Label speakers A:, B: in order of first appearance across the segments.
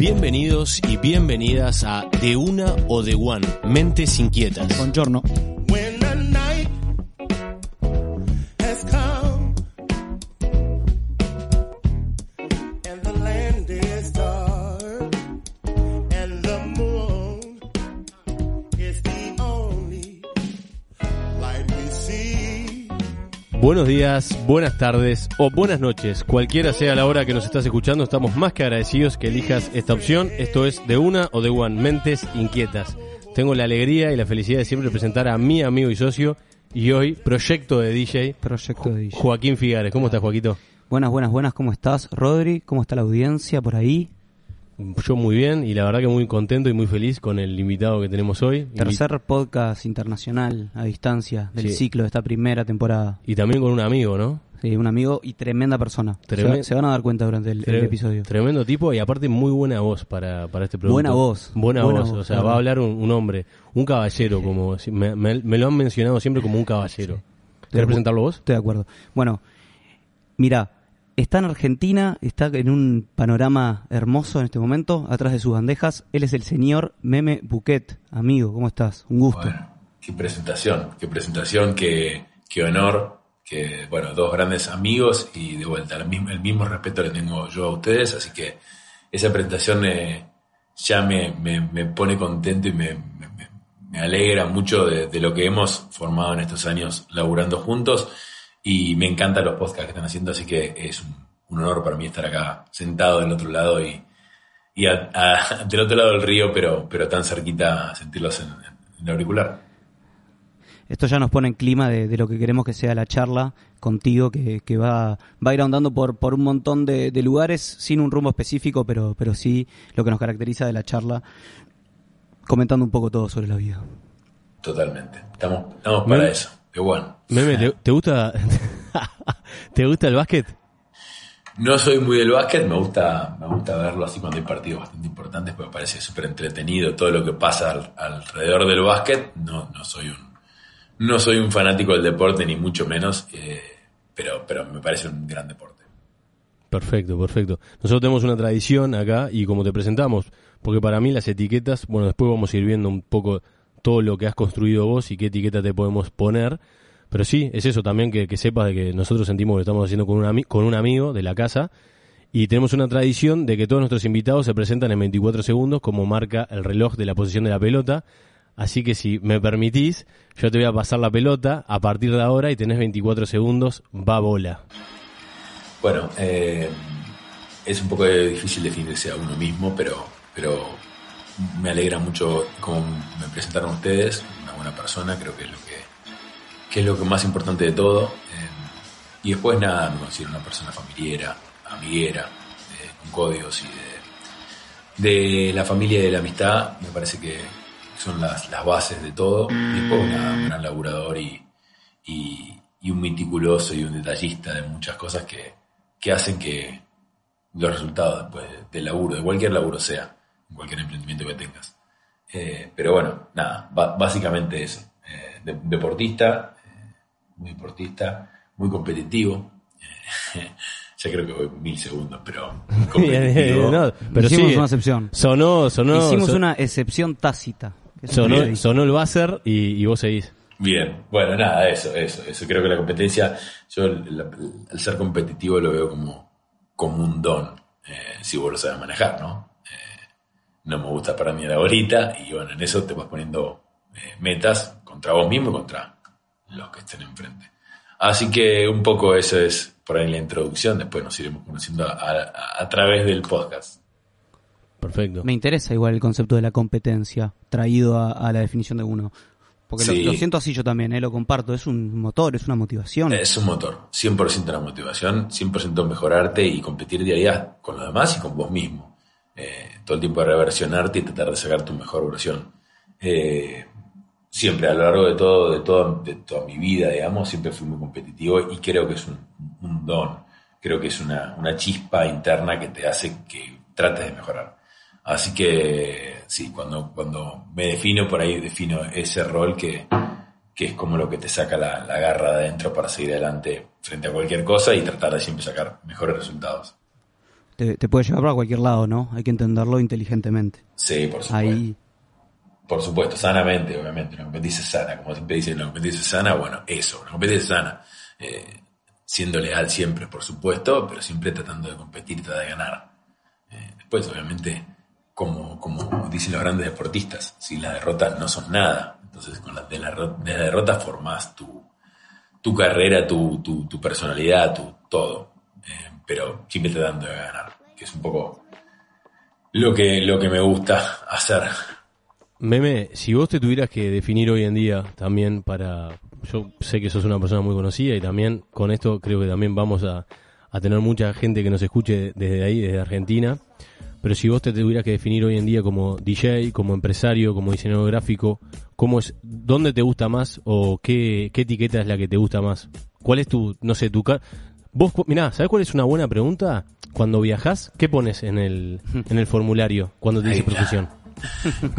A: Bienvenidos y bienvenidas a De Una o De One, Mentes Inquietas.
B: Buongiorno.
A: Días, buenas tardes o buenas noches. Cualquiera sea la hora que nos estás escuchando, estamos más que agradecidos que elijas esta opción. Esto es De Una o De One, Mentes Inquietas. Tengo la alegría y la felicidad de siempre presentar a mi amigo y socio y hoy proyecto de DJ,
B: Proyecto de DJ.
A: Joaquín Figares. ¿Cómo estás, Joaquito?
B: Buenas, buenas, buenas. ¿Cómo estás, Rodri? ¿Cómo está la audiencia por ahí?
A: Yo muy bien y la verdad que muy contento y muy feliz con el invitado que tenemos hoy.
B: Tercer podcast internacional a distancia del
A: Sí.
B: ciclo de esta primera temporada.
A: Y también con un amigo, ¿no?
B: Sí, un amigo y tremenda persona. Se van a dar cuenta durante el, episodio.
A: Tremendo tipo y aparte muy buena voz para, para este producto.
B: Buena voz,
A: Buena,
B: buena
A: voz.
B: voz,
A: O sea, va a hablar un, un hombre, un caballero, como me, me- me lo han mencionado siempre como un caballero. ¿Querés
B: acu-
A: presentarlo vos?
B: Estoy de acuerdo. Bueno, mira, está en Argentina, está en un panorama hermoso en este momento, atrás de sus bandejas. Él es el señor Meme Buquet. Amigo, ¿cómo estás? Un gusto.
C: Qué presentación, qué presentación, qué, qué honor, que bueno, dos grandes amigos y de vuelta el mismo, el mismo respeto le tengo yo a ustedes, así que esa presentación ya me, me- me pone contento y me- me alegra mucho de, de lo que hemos formado en estos años laburando juntos y me encantan los podcasts que están haciendo, así que es un, un honor para mí estar acá sentado del otro lado y, y a- a- del otro lado del río, pero, pero tan cerquita sentirlos en, en el auricular.
B: Esto ya nos pone en clima de, de lo que queremos que sea la charla contigo, que, que va, va a ir ahondando por, por un montón de, de lugares, sin un rumbo específico, pero, pero sí lo que nos caracteriza de la charla, comentando un poco todo sobre la vida.
C: Totalmente. Estamos, estamos para eso. De bueno.
A: Meme, ¿te, te gusta te gusta el básquet?
C: No soy muy del básquet, me gusta, me gusta verlo así cuando hay partidos bastante importantes, porque me parece súper entretenido todo lo que pasa al- alrededor del básquet. No, no soy un, no soy un fanático del deporte, ni mucho menos, eh, pero, pero me parece un gran deporte.
A: Perfecto, perfecto. Nosotros tenemos una tradición acá y como te presentamos, porque para mí las etiquetas, bueno, después vamos a ir viendo un poco todo lo que has construido vos y qué etiqueta te podemos poner. Pero sí, es eso también que, sepas de que nosotros sentimos que estamos haciendo con un, ami- con un amigo de la casa y tenemos una tradición de que todos nuestros invitados se presentan en 24 segundos como marca el reloj de la posición de la pelota. Así que si me permitís, yo te voy a pasar la pelota a partir de ahora y tenés 24 segundos, va bola.
C: Bueno, eh, es un poco difícil definirse a uno mismo, pero, pero me alegra mucho cómo me presentaron ustedes, una buena persona, creo que es lo que, que es lo que más importante de todo. Eh, y después nada, me considero una persona familiar, amiguera, eh, con códigos y de, de la familia y de la amistad, me parece que son las, las bases de todo. Y después nada, un gran laburador y, y, y un meticuloso y un detallista de muchas cosas que, que hacen que los resultados después del laburo, de cualquier laburo sea, cualquier emprendimiento que tengas. Eh, pero bueno, nada, básicamente eso. Eh, de- deportista, eh, muy deportista, muy competitivo. Ya creo que voy mil segundos, pero competitivo.
A: No, pero
B: Hicimos
A: sí,
B: una excepción.
A: Sonó, sonó,
B: Hicimos
A: son-
B: una excepción tácita.
A: Sonó, sonó el buzzer y, y vos seguís.
C: Bien, bueno, nada, eso, eso, eso. Creo que la competencia, yo el ser competitivo lo veo como, como un don, eh, si vos lo sabes manejar, ¿no? No me gusta para mí la bolita y bueno, en eso te vas poniendo eh, metas contra vos mismo y contra los que estén enfrente. Así que un poco eso es por ahí la introducción, después nos iremos conociendo a, a- a través del podcast.
A: Perfecto.
B: Me interesa igual el concepto de la competencia traído a, a la definición de uno. Porque lo, siento así yo también, eh, lo comparto. Es un motor, es una motivación.
C: Es un motor, 100% la motivación, 100% mejorarte y competir día a día con los demás y con vos mismo. Eh, todo el tiempo reversionarte y tratar de sacar tu mejor versión. Eh, siempre, a lo largo de todo, de, todo, de toda mi vida, digamos, siempre fui muy competitivo y creo que es un, un don. Creo que es una, una chispa interna que te hace que trates de mejorar. Así que sí, cuando, cuando me defino por ahí, defino ese rol que, que es como lo que te saca la, la garra de adentro para seguir adelante frente a cualquier cosa y tratar de siempre sacar mejores resultados.
B: Te, te puede llevar para cualquier lado, ¿no? Hay que entenderlo inteligentemente.
C: Sí, por supuesto.
B: Ahí,
C: Por supuesto, sanamente, obviamente. Una competencia sana, como siempre dicen, una competencia sana, bueno, eso, una competencia sana. Eh, siendo leal siempre, por supuesto, pero siempre tratando de competir y tratar de ganar. Eh, después, obviamente, como, como dicen los grandes deportistas, si las derrotas no son nada, entonces con las de la, de la derrota formás tu, tu carrera, tu, tu, tu personalidad, tu todo. Pero siempre tratando de ganar, que es un poco lo que, lo que me gusta hacer.
A: Meme, si vos te tuvieras que definir hoy en día también para... Yo sé que sos una persona muy conocida y también con esto creo que también vamos a, a tener mucha gente que nos escuche desde ahí, desde Argentina. Pero si vos te tuvieras que definir hoy en día como DJ, como empresario, como diseñador gráfico, ¿cómo es, ¿dónde te gusta más o qué, qué etiqueta es la que te gusta más? ¿Cuál es tu, no sé, tu... Vos, mirá, ¿sabes cuál es una buena pregunta? Cuando viajás, ¿qué pones en el, en el formulario cuando te dice profesión?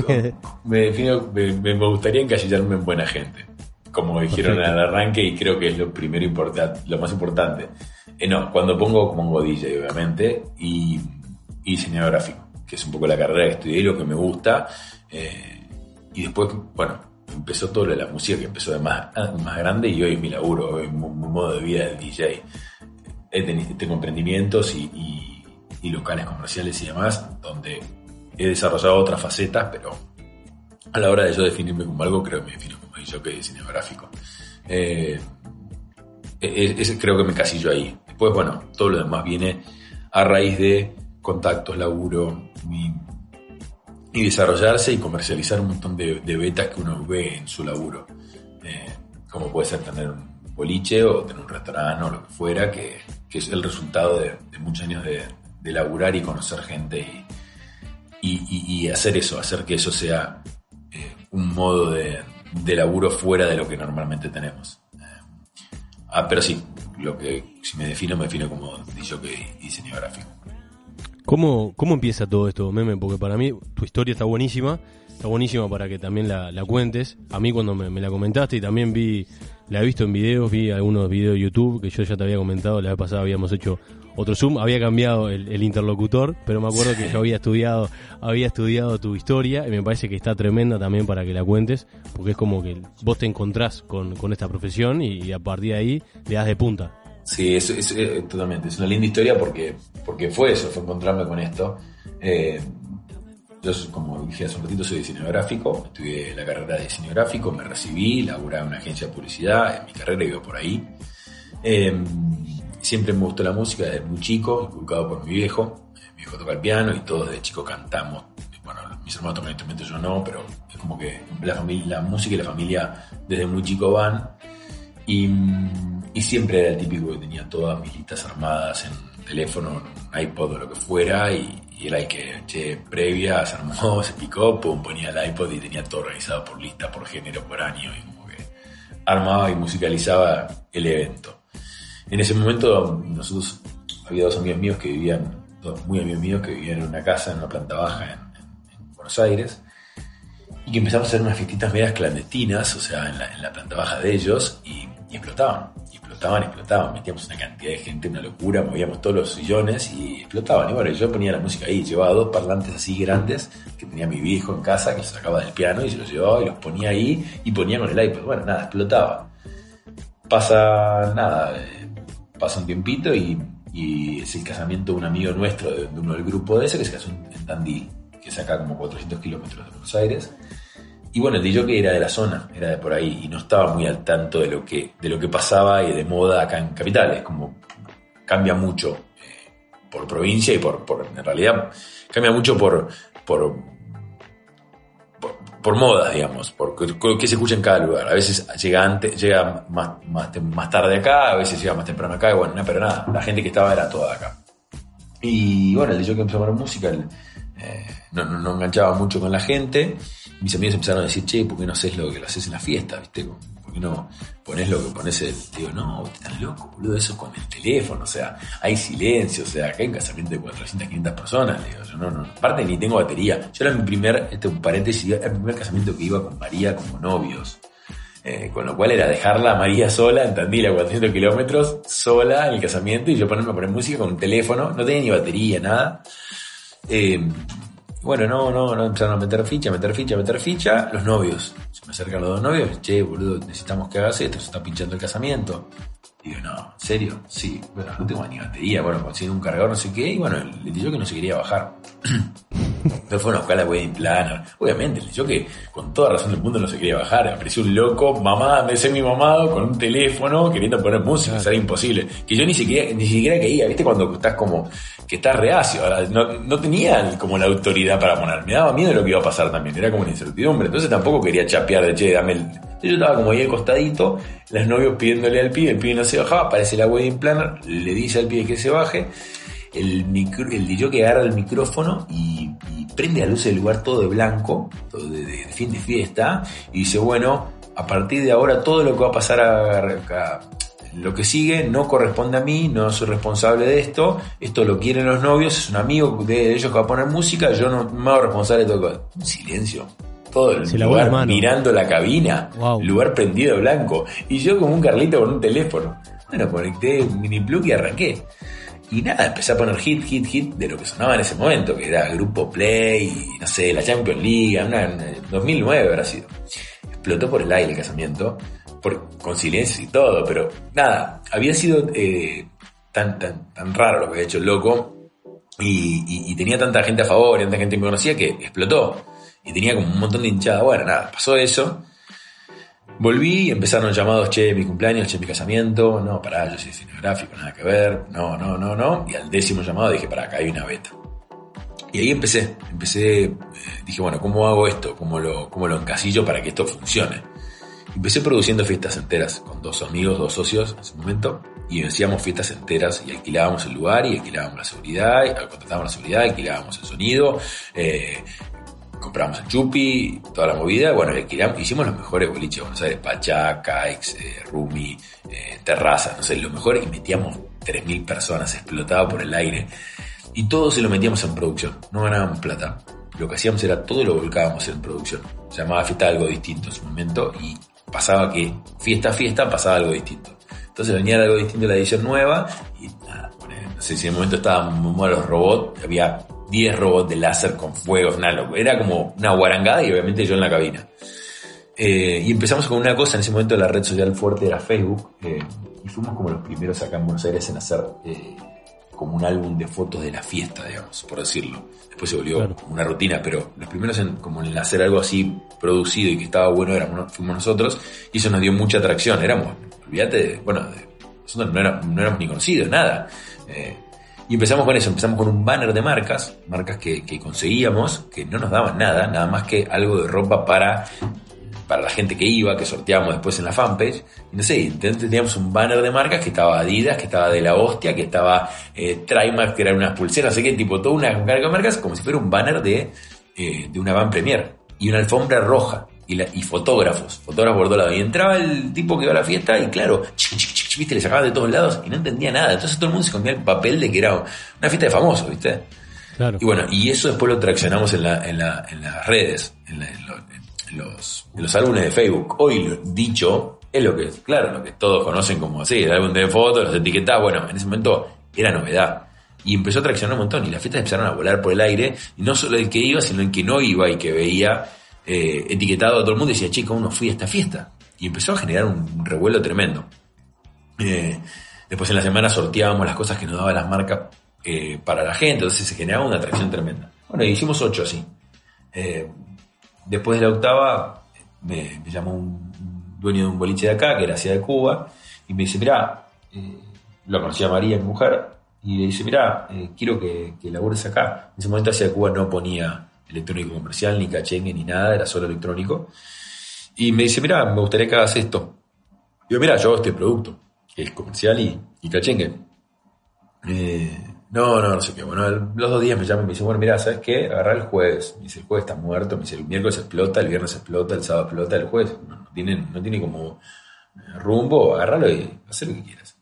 C: me, defino, me, me gustaría encasillarme en buena gente, como dijeron
A: Perfecto.
C: al arranque, y creo que es lo primero importante, lo más importante. Eh, no, cuando pongo, pongo DJ, obviamente, y, y diseñador gráfico, que es un poco la carrera que estudié y lo que me gusta. eh, y después, bueno, empezó todo lo de la música, que empezó de más, más grande, y hoy es mi laburo, hoy mi, mi modo de vida de DJ. Tengo emprendimientos y, y- y locales comerciales y demás, donde he desarrollado otras facetas, pero a la hora de yo definirme como algo, creo que me defino como yo que diseño gráfico. Eh, e- ese creo que me casillo ahí. Después, bueno, todo lo demás viene a raíz de contactos, laburo y, y desarrollarse y comercializar un montón de, de betas que uno ve en su laburo. Eh, como puede ser tener un boliche o tener un restaurante o lo que fuera, que, que es el resultado de, muchos años de, laburar y conocer gente y, hacer eso, hacer que eso sea eh, un modo de, laburo fuera de lo que normalmente tenemos. Eh, ah, pero sí, lo que si me defino, me defino como DJ y diseño gráfico.
A: ¿Cómo, ¿Cómo empieza todo esto, Meme? Porque para mí tu historia está buenísima, está buenísima para que también la, cuentes. A mí cuando me la comentaste y también vi, la he visto en videos, vi algunos videos de YouTube que yo ya te había comentado, la vez pasada habíamos hecho otro Zoom, había cambiado el, el interlocutor, pero me acuerdo que yo había estudiado, había estudiado tu historia y me parece que está tremenda también para que la cuentes, porque es como que vos te encontrás con, con esta profesión y, y a partir de ahí le das de punta.
C: Sí, es, es- eh, totalmente. Es una linda historia porque, porque fue eso, fue encontrarme con esto. Eh, yo, como dije hace un ratito, soy diseñador gráfico. Estudié la carrera de diseño gráfico, me recibí, laburé en una agencia de publicidad. En mi carrera iba por ahí. Eh, siempre me gustó la música desde muy chico, inculcado por mi viejo. Mi viejo toca el piano y todos desde chico cantamos. Bueno, mis hermanos tocan instrumentos, yo no, pero es como que la, familia, la música y la familia desde muy chico van. Y, siempre era el típico que tenía todas mis listas armadas en teléfono, iPod o lo que fuera, y, y era el que, che, previa, se armó, se picó, ponía el iPod y tenía todo organizado por lista, por género, por año, y como que armaba y musicalizaba el evento. En ese momento, nosotros, había dos amigos míos que vivían, dos muy amigos míos que vivían en una casa, en una planta baja en, en- en Buenos Aires, y que empezamos a hacer unas fiestitas medias clandestinas, o sea, en la, planta baja de ellos, y, explotaban, explotaban, explotaban, metíamos una cantidad de gente, una locura, movíamos todos los sillones y explotaban. Y bueno, yo ponía la música ahí, llevaba dos parlantes así grandes que tenía mi viejo en casa, que los sacaba del piano y se los llevaba y los ponía ahí y ponía con el iPod. Bueno, nada, explotaba. Pasa, nada, eh, pasa un tiempito y, y es el casamiento de un amigo nuestro, de, uno del grupo de ese, que se casó en Tandil, que es acá como 400 kilómetros de Buenos Aires. Y bueno, el DJ era de la zona, era de por ahí, y no estaba muy al tanto de lo que, de lo que pasaba y de moda acá en Capitales, como cambia mucho eh, por provincia y por, por, en realidad, cambia mucho por, por, por, por modas, digamos, por qué se escucha en cada lugar. A veces llega antes, llega más, más, más tarde acá, a veces llega más temprano acá, bueno, no, pero nada, la gente que estaba era toda acá. Y bueno, el DJ que empezó a poner música, el, eh, no, enganchaba mucho con la gente. Mis amigos empezaron a decir, che, ¿por qué no haces lo que lo haces en la fiesta? ¿Viste? ¿Por qué no pones lo que pones el. Digo, no, estás loco, boludo, eso con el teléfono, o sea, hay silencio, o sea, acá hay un casamiento de 400, 500 personas. Digo, no, no, aparte ni tengo batería. Yo era mi primer, este un paréntesis, era el primer casamiento que iba con María como novios. Eh, con lo cual era dejarla a María sola en Tandil a 400 kilómetros, sola en el casamiento y yo ponerme a poner música con un teléfono, no tenía ni batería, nada. Eh, bueno, no, no, no empezaron a meter ficha, meter ficha, meter ficha. Los novios, se me acercan los dos novios, che, boludo, necesitamos que hagas esto, se está pinchando el casamiento. Digo, no, ¿en serio? Sí, bueno, no tengo ni bueno, conseguí un cargador, no sé qué, y bueno, le dije que no se quería bajar. Entonces fueron a buscar la wedding planner. Obviamente, yo que con toda razón del mundo no se quería bajar. Apareció un loco, mamá, me mi mamado, con un teléfono, queriendo poner música, era imposible. Que yo ni siquiera, ni siquiera quería, ¿viste? Cuando estás como, que estás reacio. No, no tenía como la autoridad para poner. Me daba miedo lo que iba a pasar también. Era como una incertidumbre. Entonces tampoco quería chapear de che, dame el. Yo estaba como ahí al costadito, las novios pidiéndole al pibe, el pibe no se bajaba, aparece la wedding planner, le dice al pibe que se baje el, micro, el DJ que agarra el micrófono y, prende la luz del lugar todo de blanco, todo de, fin de fiesta, y dice, bueno, a partir de ahora todo lo que va a pasar a, lo que sigue no corresponde a mí, no soy responsable de esto, esto lo quieren los novios, es un amigo de ellos que va a poner música, yo no me hago responsable de todo. Un silencio. Todo el lugar mirando la cabina, lugar prendido de blanco, y yo como un Carlito con un teléfono. Bueno, conecté mini plug y arranqué. Y nada, empecé a poner hit, hit, hit de lo que sonaba en ese momento, que era Grupo Play, no sé, la Champions League, una, en 2009 habrá sido. Explotó por el aire el casamiento, por, con silencio y todo, pero nada, había sido eh, tan, tan, tan raro lo que había hecho el loco y, y, tenía tanta gente a favor y tanta gente que me conocía que explotó. Y tenía como un montón de hinchada. Bueno, nada, pasó eso. Volví y empezaron llamados, che, mi cumpleaños, che, mi casamiento. No, pará, yo soy gráfico, nada que ver. No, no, no, no. Y al décimo llamado dije, pará, acá hay una beta. Y ahí empecé, empecé, eh, dije, bueno, ¿cómo hago esto? ¿Cómo lo, cómo lo encasillo para que esto funcione? Empecé produciendo fiestas enteras con dos amigos, dos socios en ese momento, y hacíamos fiestas enteras y alquilábamos el lugar y alquilábamos la seguridad, y contratábamos la seguridad, alquilábamos el sonido, eh, compramos chupi, toda la movida, bueno, hicimos los mejores boliches de Buenos Aires, Pachaca, ex, eh, Rumi, eh, Terraza, no sé, lo mejor, y metíamos 3.000 personas, explotaba por el aire, y todo se lo metíamos en producción, no ganábamos plata. Lo que hacíamos era todo lo volcábamos en producción. Se llamaba fiesta algo distinto en su momento y pasaba que fiesta a fiesta pasaba algo distinto. Entonces venía algo distinto la edición nueva y nada, no sé si en el momento estaban los robots, había 10 robots de láser con fuegos, nada, era como una guarangada y obviamente yo en la cabina. Eh, y empezamos con una cosa, en ese momento la red social fuerte era Facebook, eh, y fuimos como los primeros acá en Buenos Aires en hacer eh, como un álbum de fotos de la fiesta, digamos, por decirlo. Después se volvió una rutina, pero los primeros en, como en hacer algo así producido y que estaba bueno éramos, fuimos nosotros, y eso nos dio mucha atracción, éramos, olvídate, bueno, nosotros no éramos, ni conocidos, nada. Y empezamos con eso, empezamos con un banner de marcas, marcas que, conseguíamos, que no nos daban nada, nada más que algo de ropa para, para la gente que iba, que sorteábamos después en la fanpage. No sé, teníamos un banner de marcas que estaba Adidas, que estaba de la hostia, que estaba eh, Trimark, que eran unas pulseras, sé qué, tipo, toda una carga de marcas, como si fuera un banner de, eh, de una van premier. Y una alfombra roja y, fotógrafos, fotógrafos por todos lados. Y entraba el tipo que iba a la fiesta y claro, viste, le sacaban de todos lados y no entendía nada. Entonces todo el mundo se comía el papel de que era una fiesta de famosos, ¿viste? Claro. Y bueno, y eso después lo traccionamos en, la, en, la, en las redes, en, los, en los álbumes de Facebook. Hoy lo dicho es lo que, claro, lo que todos conocen como así, el álbum de fotos, los etiquetas, bueno, en ese momento era novedad. Y empezó a traccionar un montón y las fiestas empezaron a volar por el aire, y no solo el que iba, sino el que no iba y que veía eh, etiquetado a todo el mundo y decía, chico, uno fui a esta fiesta. Y empezó a generar un revuelo tremendo. Eh, después en la semana sorteábamos las cosas que nos daban las marcas eh, para la gente, entonces se generaba una atracción tremenda. Bueno, hicimos ocho así. después de la octava, me, llamó un, dueño de un boliche de acá, que era hacia de Cuba, y me dice, mirá, lo conocía María, mi mujer, y le dice, mirá, quiero que, que labures acá. En ese momento hacia de Cuba no ponía electrónico comercial, ni cachengue, ni nada, era solo electrónico. Y me dice, mira, me gustaría que hagas esto. Digo, mira, yo hago este producto, que es comercial y, y cachengue. Eh, no, no, no sé qué. Bueno, los dos días me llama y me dice, bueno, mira, ¿sabes qué? Agarra el jueves. Me dice, el jueves está muerto. Me dice, el miércoles explota, el viernes explota, el sábado explota, el jueves. No, tiene, no tiene como rumbo, agárralo y haz lo que quieras.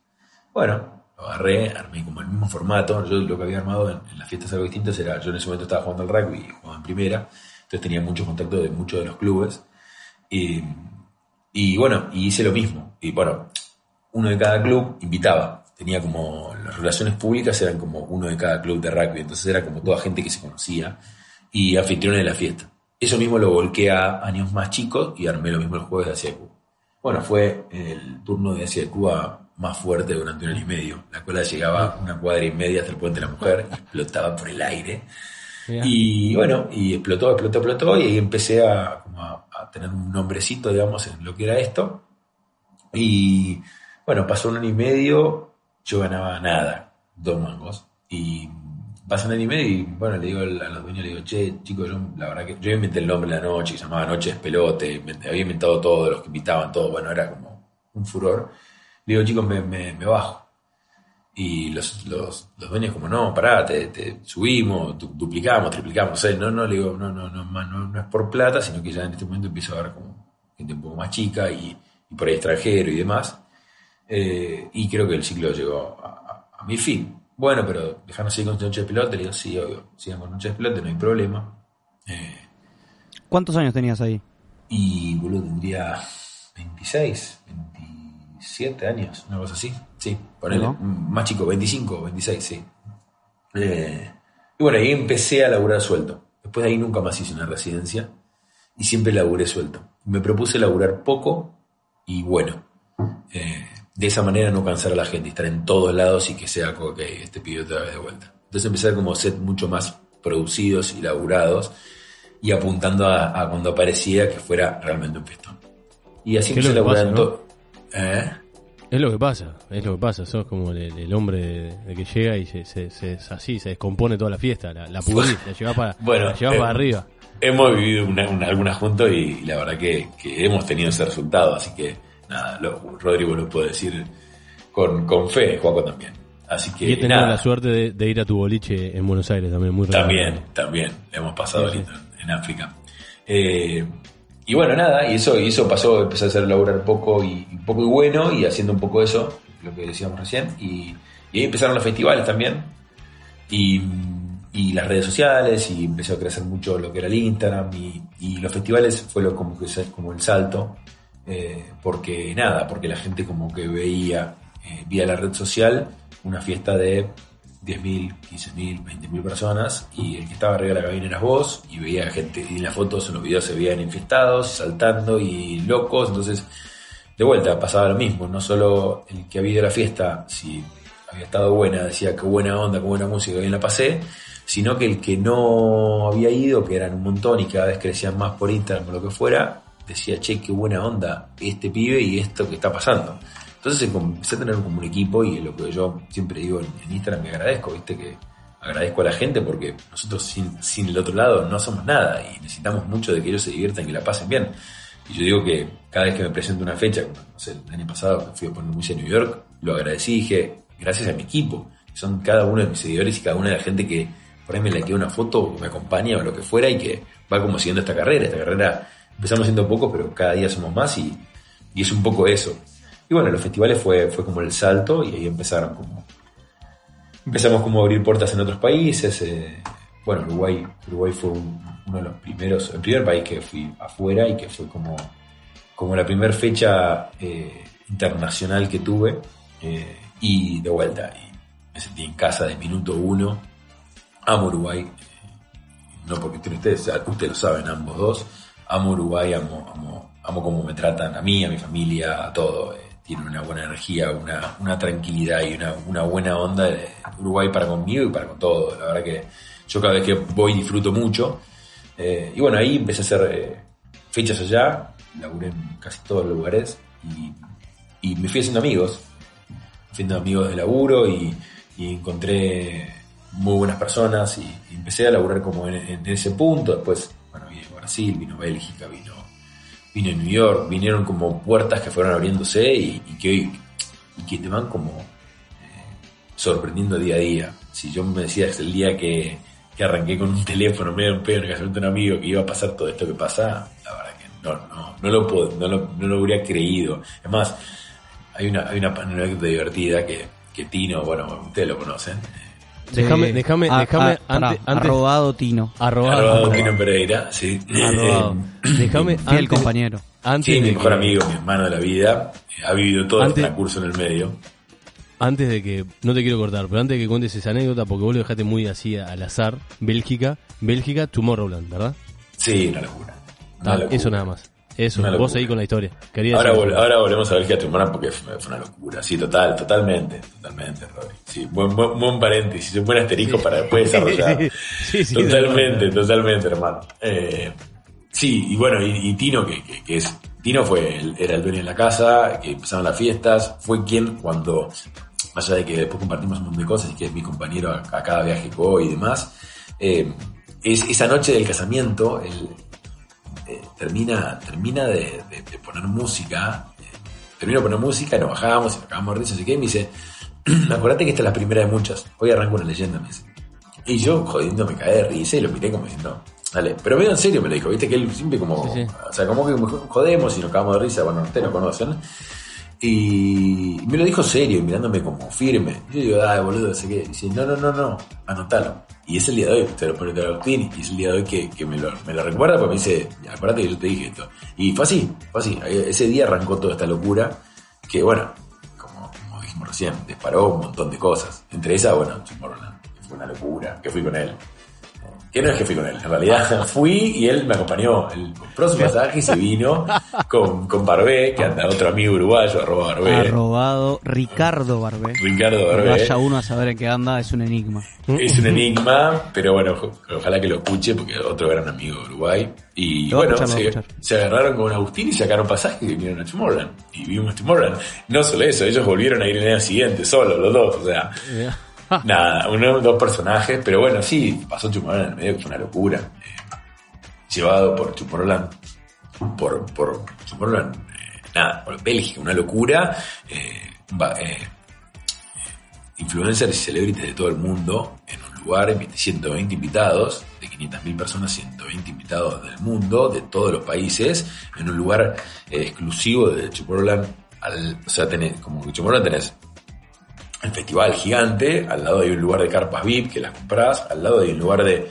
C: Bueno, agarré, armé como el mismo formato. Yo lo que había armado en, las fiestas algo distintas era, yo en ese momento estaba jugando al rugby y jugaba en primera, entonces tenía mucho contacto de muchos de los clubes. Y, bueno, y hice lo mismo. Y bueno, uno de cada club invitaba. Tenía como, las relaciones públicas eran como uno de cada club de rugby. Entonces era como toda gente que se conocía y anfitriones de la fiesta. Eso mismo lo volqué a años más chicos y armé lo mismo el jueves de Asia de Cuba. Bueno, fue el turno de Asia de Cuba más fuerte durante un año y medio. La cola llegaba una cuadra y media hasta el puente de la mujer, explotaba por el aire. Y bueno, y explotó, explotó, explotó, y ahí empecé a, como a, a tener un nombrecito, digamos, en lo que era esto. Y bueno, pasó un año y medio, yo ganaba nada, dos mangos. Y pasó un año y medio y bueno, le digo a los dueños, le digo, che, chicos, yo la verdad que yo inventé el nombre de la noche, que se llamaba Noche de Pelote, me- había inventado todo, los que invitaban, todo, bueno, era como un furor. Digo, chicos, me, me, me bajo. Y los, los, los dueños como, no, pará, te, te subimos, du- duplicamos, triplicamos. No, no, le digo, no, no, no, no, no es por plata, sino que ya en este momento empiezo a ver como gente un poco más chica y, y por ahí extranjero y demás. Eh, y creo que el ciclo llegó a, a- a mi fin. Bueno, pero dejarnos seguir con Noche de Pelote, le digo, sí, obvio, sigan con Noche de Pelote, no hay problema. Eh,
B: ¿Cuántos años tenías ahí?
C: y boludo, tendría 26, 27 años, una cosa así. Sí, ponele, mm, más chico, 25, 26, sí. Eh, y bueno, ahí empecé a laburar suelto. Después de ahí nunca más hice una residencia y siempre laburé suelto. Me propuse laburar poco y bueno. Eh, de esa manera no cansar a la gente, estar en todos lados y que sea como que este pibe otra vez de vuelta. Entonces empecé a como set mucho más producidos y laburados y apuntando a, a cuando aparecía que fuera realmente un fiestón. Y así
A: ¿Qué es
C: empecé a ¿Eh?
A: Es lo que pasa, es lo que pasa. Sos como el, el hombre de, de que llega y se, se, se- es así, se descompone toda la fiesta, la, la pudrís, la llevas para,
C: Bueno,
A: la
C: eh,
A: para arriba.
C: Hemos vivido una, una- algunas juntos y, la verdad que, que hemos tenido ese resultado, así que nada, lo- Rodrigo lo puede decir con, con fe, Juaco también. Así que
A: Y he tenido
C: nada,
A: la suerte de, de ir a tu boliche en Buenos Aires también, muy
C: también, también, hemos pasado
A: Sí,
C: en África. Eh, y bueno, nada, y eso, y eso pasó, empecé a hacer laburar poco y, poco y bueno, y haciendo un poco eso, lo que decíamos recién, y, y ahí empezaron los festivales también, y, y las redes sociales, y empezó a crecer mucho lo que era el Instagram, y, los festivales fue lo, como, que, como el salto, eh, porque nada, porque la gente como que veía eh, vía la red social una fiesta de 10.000, 15.000, 20.000 personas y el que estaba arriba de la cabina eras vos y veía gente y en las fotos, en los videos se veían infiestados, saltando y locos, entonces de vuelta pasaba lo mismo, no solo el que había ido a la fiesta, si había estado buena, decía qué buena onda, qué buena música, bien la pasé, sino que el que no había ido, que eran un montón y cada vez crecían más por Instagram o lo que fuera, decía, che, qué buena onda este pibe y esto que está pasando. Entonces empecé a tener como un equipo y lo que yo siempre digo en, Instagram que agradezco, viste que agradezco a la gente porque nosotros sin, sin el otro lado no somos nada y necesitamos mucho de que ellos se diviertan y que la pasen bien. Y yo digo que cada vez que me presento una fecha, como no sé, el año pasado fui a poner música en New York, lo agradecí y dije, gracias a mi equipo, que son cada uno de mis seguidores y cada una de la gente que por ahí me le queda una foto o me acompaña o lo que fuera y que va como siguiendo esta carrera. Esta carrera empezamos siendo pocos, pero cada día somos más y, y es un poco eso. Y bueno, los festivales fue, fue como el salto y ahí empezaron como... Empezamos como a abrir puertas en otros países. eh, bueno, Uruguay, Uruguay fue un- uno de los primeros, el primer país que fui afuera y que fue como, como la primera fecha eh, internacional que tuve. eh, y de vuelta, y me sentí en casa de minuto uno. Amo Uruguay, eh, no porque ustedes, ustedes lo saben ambos dos. Amo Uruguay, amo, amo, amo cómo me tratan a mí, a mi familia, a todo. Tienen una buena energía, una, una tranquilidad y una, una buena onda. eh, Uruguay para conmigo y para con todo. La verdad que yo cada vez que voy disfruto mucho. Eh, y bueno, ahí empecé a hacer eh, fechas allá, laburé en casi todos los lugares y, y me fui haciendo amigos. Haciendo amigos de laburo y, y encontré muy buenas personas y, y empecé a laburar como en, en ese punto. Después, bueno, vino Brasil, vino Bélgica, vino, vino New York, vinieron como puertas que fueron abriéndose y, y que hoy y que te van como eh, sorprendiendo día a día. Si yo me decías el día que, que arranqué con un teléfono medio en en casamiento de un amigo que iba a pasar todo esto que pasa, la verdad que no, no, no lo puedo, no lo, no lo hubiera creído. Es más, hay una, hay una anécdota divertida que, que Tino, bueno, ustedes lo conocen,
A: Déjame,
B: Eh,
A: déjame,
B: a-
A: déjame,
B: a- pará,
A: antes, antes,
B: arrobado Tino.
A: arrobado
C: arrobado. Tino Pereira, sí.
A: Arrobado. Déjame, antes,
B: compañero.
A: Antes
C: Sí, mi mejor
A: que-
C: amigo, mi hermano de la vida, eh, ha vivido todo
A: Antes-
C: el transcurso en el medio.
A: Antes de que, no te quiero cortar, pero antes de que cuentes esa anécdota, porque vos lo dejaste muy así al azar, Bélgica, Bélgica, Tomorrowland, ¿verdad?
C: Sí, una locura. Una
A: Ah,
C: locura.
A: eso nada más. Eso,
C: Una
A: vos ahí con la historia. Quería
C: Ahora, vol- ahora volvemos a ver que a Tumorán porque fue, fue una locura. Sí, total, totalmente, totalmente, Rodri. Sí, buen, buen, buen paréntesis, un buen asterisco para después desarrollar.
A: Sí, sí,
C: totalmente, totalmente, hermano. Eh, sí, y bueno, y, y Tino, que, que- que es. Tino fue, el- era el dueño de la casa, que empezaron las fiestas, fue quien cuando, más allá de que después compartimos un montón de cosas y que es mi compañero a, a cada viaje que voy y demás, eh, es, esa noche del casamiento, el, eh, termina, termina de, de- de poner música, eh, termino de poner música, nos bajamos, y nos acabamos de risa, así que me dice, acordate que esta es la primera de muchas, hoy arranco una leyenda, me dice. Y yo, jodiendo, me caí de risa y lo miré como diciendo, dale, pero medio en serio me lo dijo, viste que él siempre como,
A: Sí, sí.
C: o sea, como que jodemos y nos cagamos de risa, bueno, ustedes lo conocen. Y me lo dijo serio, mirándome como firme. Y yo digo, ay, boludo, sé qué. Y dice, no, no, no, no, anotalo. Y es el día de hoy, te lo pone el Agustín, y es el día de hoy que, que me, lo, me lo recuerda porque me dice, acuérdate que yo te dije esto. Y fue así, fue así. Ese día arrancó toda esta locura, que bueno, como, como dijimos recién, disparó un montón de cosas. Entre esas, bueno, Tomorrowland, que fue una locura, que fui con él. Que no es que fui con él, en realidad fui y él me acompañó. El próximo pasaje se vino con, con Barbé, que anda otro amigo uruguayo, arroba Barbé.
B: Ha robado Ricardo Barbé.
C: Ricardo Barbé.
B: Vaya uno a saber en qué anda, es un enigma.
C: Es un enigma, pero bueno, ojalá que lo escuche porque otro gran amigo de Uruguay. Y bueno,
B: escuchar,
C: se, agarraron con Agustín y sacaron pasaje y vinieron a Tomorrowland. Y vimos Tomorrowland. No solo eso, ellos volvieron a ir el año siguiente, solos, los dos. O sea, nada, uno, dos personajes, pero bueno, sí, pasó Tomorrowland en el medio, que fue una locura. Eh, llevado por Tomorrowland, por, por Tomorrowland, eh, nada, por Bélgica, una locura. eh, eh, influencers y celebrities de todo el mundo en un lugar, 120 invitados, de 500.000 personas, 120 invitados del mundo, de todos los países, en un lugar exclusivo de Tomorrowland. Al, o sea, tenés, como que Tomorrowland tenés el festival gigante, al lado hay un lugar de carpas VIP que las compras, al lado hay un lugar de,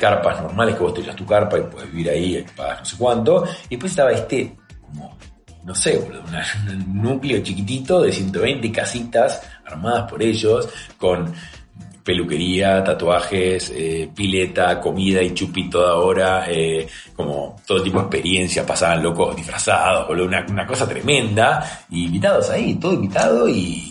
C: carpas normales que vos te tu carpa y puedes vivir ahí, pagas no sé cuánto, y después estaba este, como, no sé, boludo, un núcleo chiquitito de 120 casitas armadas por ellos, con peluquería, tatuajes, eh, pileta, comida y chupi toda hora, eh, como todo tipo de experiencias, pasaban locos disfrazados, boludo, una, una cosa tremenda, y invitados ahí, todo invitado y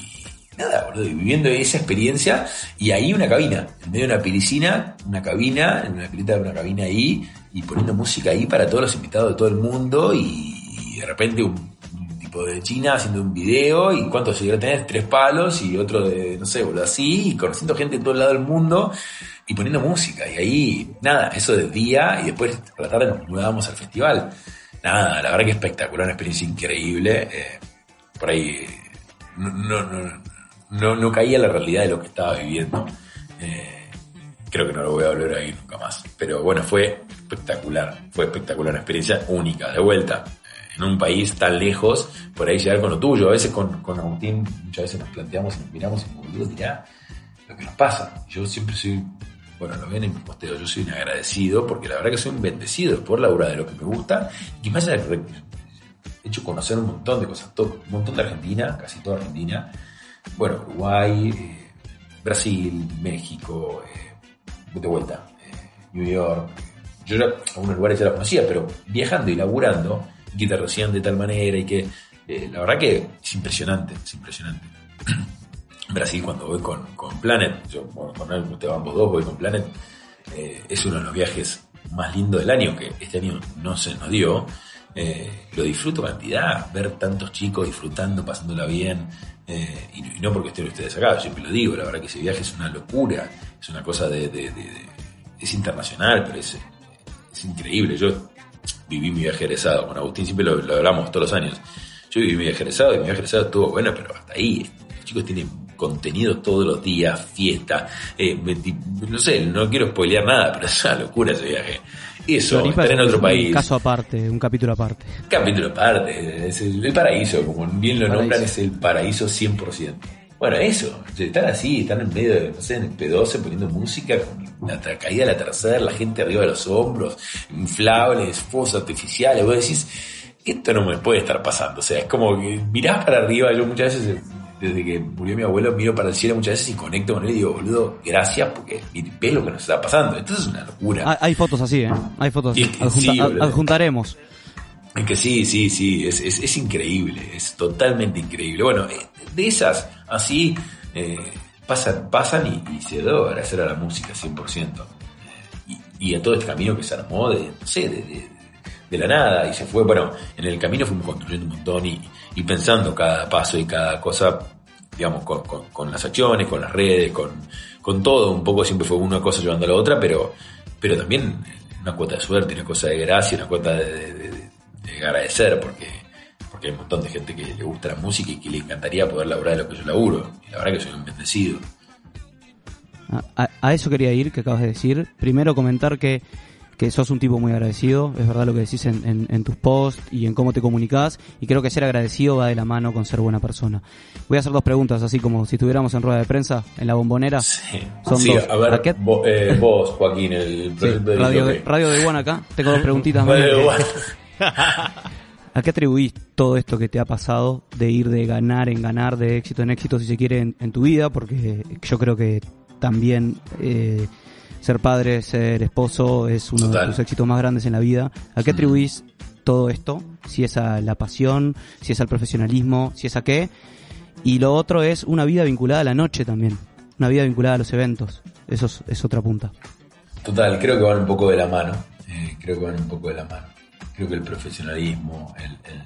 C: nada, boludo, y viviendo esa experiencia, y ahí una cabina, en medio de una piscina, una cabina, en una pileta de una cabina ahí, y poniendo música ahí para todos los invitados de todo el mundo, y, de repente un, tipo de China haciendo un video, y cuántos seguidores tenés, tres palos, y otro de, no sé, boludo, así, y conociendo gente de todo el lado del mundo, y poniendo música, y ahí, nada, eso de día, y después por la tarde nos mudábamos al festival. Nada, la verdad que espectacular, una experiencia increíble. eh, por ahí no, no, no, no, no caía la realidad de lo que estaba viviendo. Eh, creo que no lo voy a volver a ir nunca más. Pero bueno, fue espectacular. Fue espectacular, una experiencia única, de vuelta. eh, En un país tan lejos, por ahí llegar con lo tuyo. A veces con, con Agustín, muchas veces nos planteamos y nos miramos y como boludo dirá lo que nos pasa. Yo siempre soy, bueno, lo ven en mi posteo, yo soy un agradecido porque la verdad que soy un bendecido por la obra de lo que me gusta y me haya re- hecho conocer un montón de cosas, todo- un montón de Argentina, casi toda Argentina, bueno, Uruguay, Brasil, México, eh, de vuelta, eh, New York. Yo ya algunos lugares ya los conocía, pero viajando y laburando, que te reciban de tal manera y que eh, la verdad que es impresionante, es impresionante. Brasil cuando voy con, con Planet, yo bueno, con él, ustedes ambos dos voy con Planet, es uno de los viajes más lindos del año, que este año no se nos dio. Lo disfruto cantidad, ver tantos chicos disfrutando, pasándola bien, eh, y, no- y no porque estén ustedes acá, siempre lo digo, la verdad que ese viaje es una locura, es una cosa de, es internacional, pero es, es increíble. Yo viví mi viaje egresado, con Agustín siempre lo, hablamos todos los años. Yo viví mi viaje egresado y mi viaje egresado estuvo bueno, pero hasta ahí. Los chicos tienen contenido todos los días, fiesta, eh, no sé, no quiero spoilear nada, pero es una locura ese viaje. Eso,
B: Floripa
C: estar en otro
B: un
C: país.
B: caso aparte, un capítulo aparte.
C: Capítulo aparte, es el, el paraíso, como bien lo
B: Paraíso.
C: nombran, es el paraíso 100%. Bueno, eso, estar así, estar en medio de, no sé, en el P12 poniendo música, con la caída de la tercera, la gente arriba de los hombros, inflables, fuegos artificiales, vos decís, esto no me puede estar pasando. O sea, es como que mirás para arriba, yo muchas veces, desde que murió mi abuelo, miro para el cielo muchas veces y conecto con él y digo, boludo, gracias porque ves lo que nos está pasando. Esto es una locura.
B: Hay, fotos así, ¿eh? Hay fotos así.
C: Sí, sí,
B: Adjunta- adjuntaremos.
C: Es que sí, sí, sí, es, es, es increíble, es totalmente increíble. Bueno, eh, de esas, así, eh, pasan, pasan y, y se debe agradecer a la música 100%. Eh, y, y a todo este camino que se armó de, no sé, de, de- de la nada y se fue, bueno, en el camino fuimos construyendo un montón y, y pensando cada paso y cada cosa, digamos, con, las acciones, con las redes, con, con todo, un poco siempre fue una cosa llevando a la otra, pero, pero también una cuota de suerte, una cosa de gracia, una cuota de, de- de- de agradecer, porque, porque hay un montón de gente que le gusta la música y que le encantaría poder laburar de lo que yo laburo. Y la verdad que soy un bendecido.
B: A eso quería ir, que acabas de decir. Primero comentar que, que sos un tipo muy agradecido, es verdad lo que decís en, en- en tus posts y en cómo te comunicás, y creo que ser agradecido va de la mano con ser buena persona. Voy a hacer dos preguntas, así como si estuviéramos en rueda de prensa, en la bombonera.
C: Sí,
B: Son
C: Sí,
B: dos.
C: a ver,
B: ¿A qué-
C: vo- eh, vos, Joaquín, el
B: Sí,
C: proyecto de
B: radio, de, radio de acá, tengo dos preguntitas más.
C: Radio de One.
B: ¿A qué atribuís todo esto que te ha pasado de ir de ganar en ganar, de éxito en éxito, si se quiere, en, en tu vida? Porque yo creo que también eh, ser padre, ser esposo es uno
C: Total.
B: de tus éxitos más grandes en la vida. ¿A qué atribuís todo esto? Si es a la pasión, si es al profesionalismo, si es a qué. Y lo otro es una vida vinculada a la noche también, una vida vinculada a los eventos. Eso es, es otra punta.
C: Total, creo que van un poco de la mano. eh, creo que van un poco de la mano. Creo que el profesionalismo, el, el,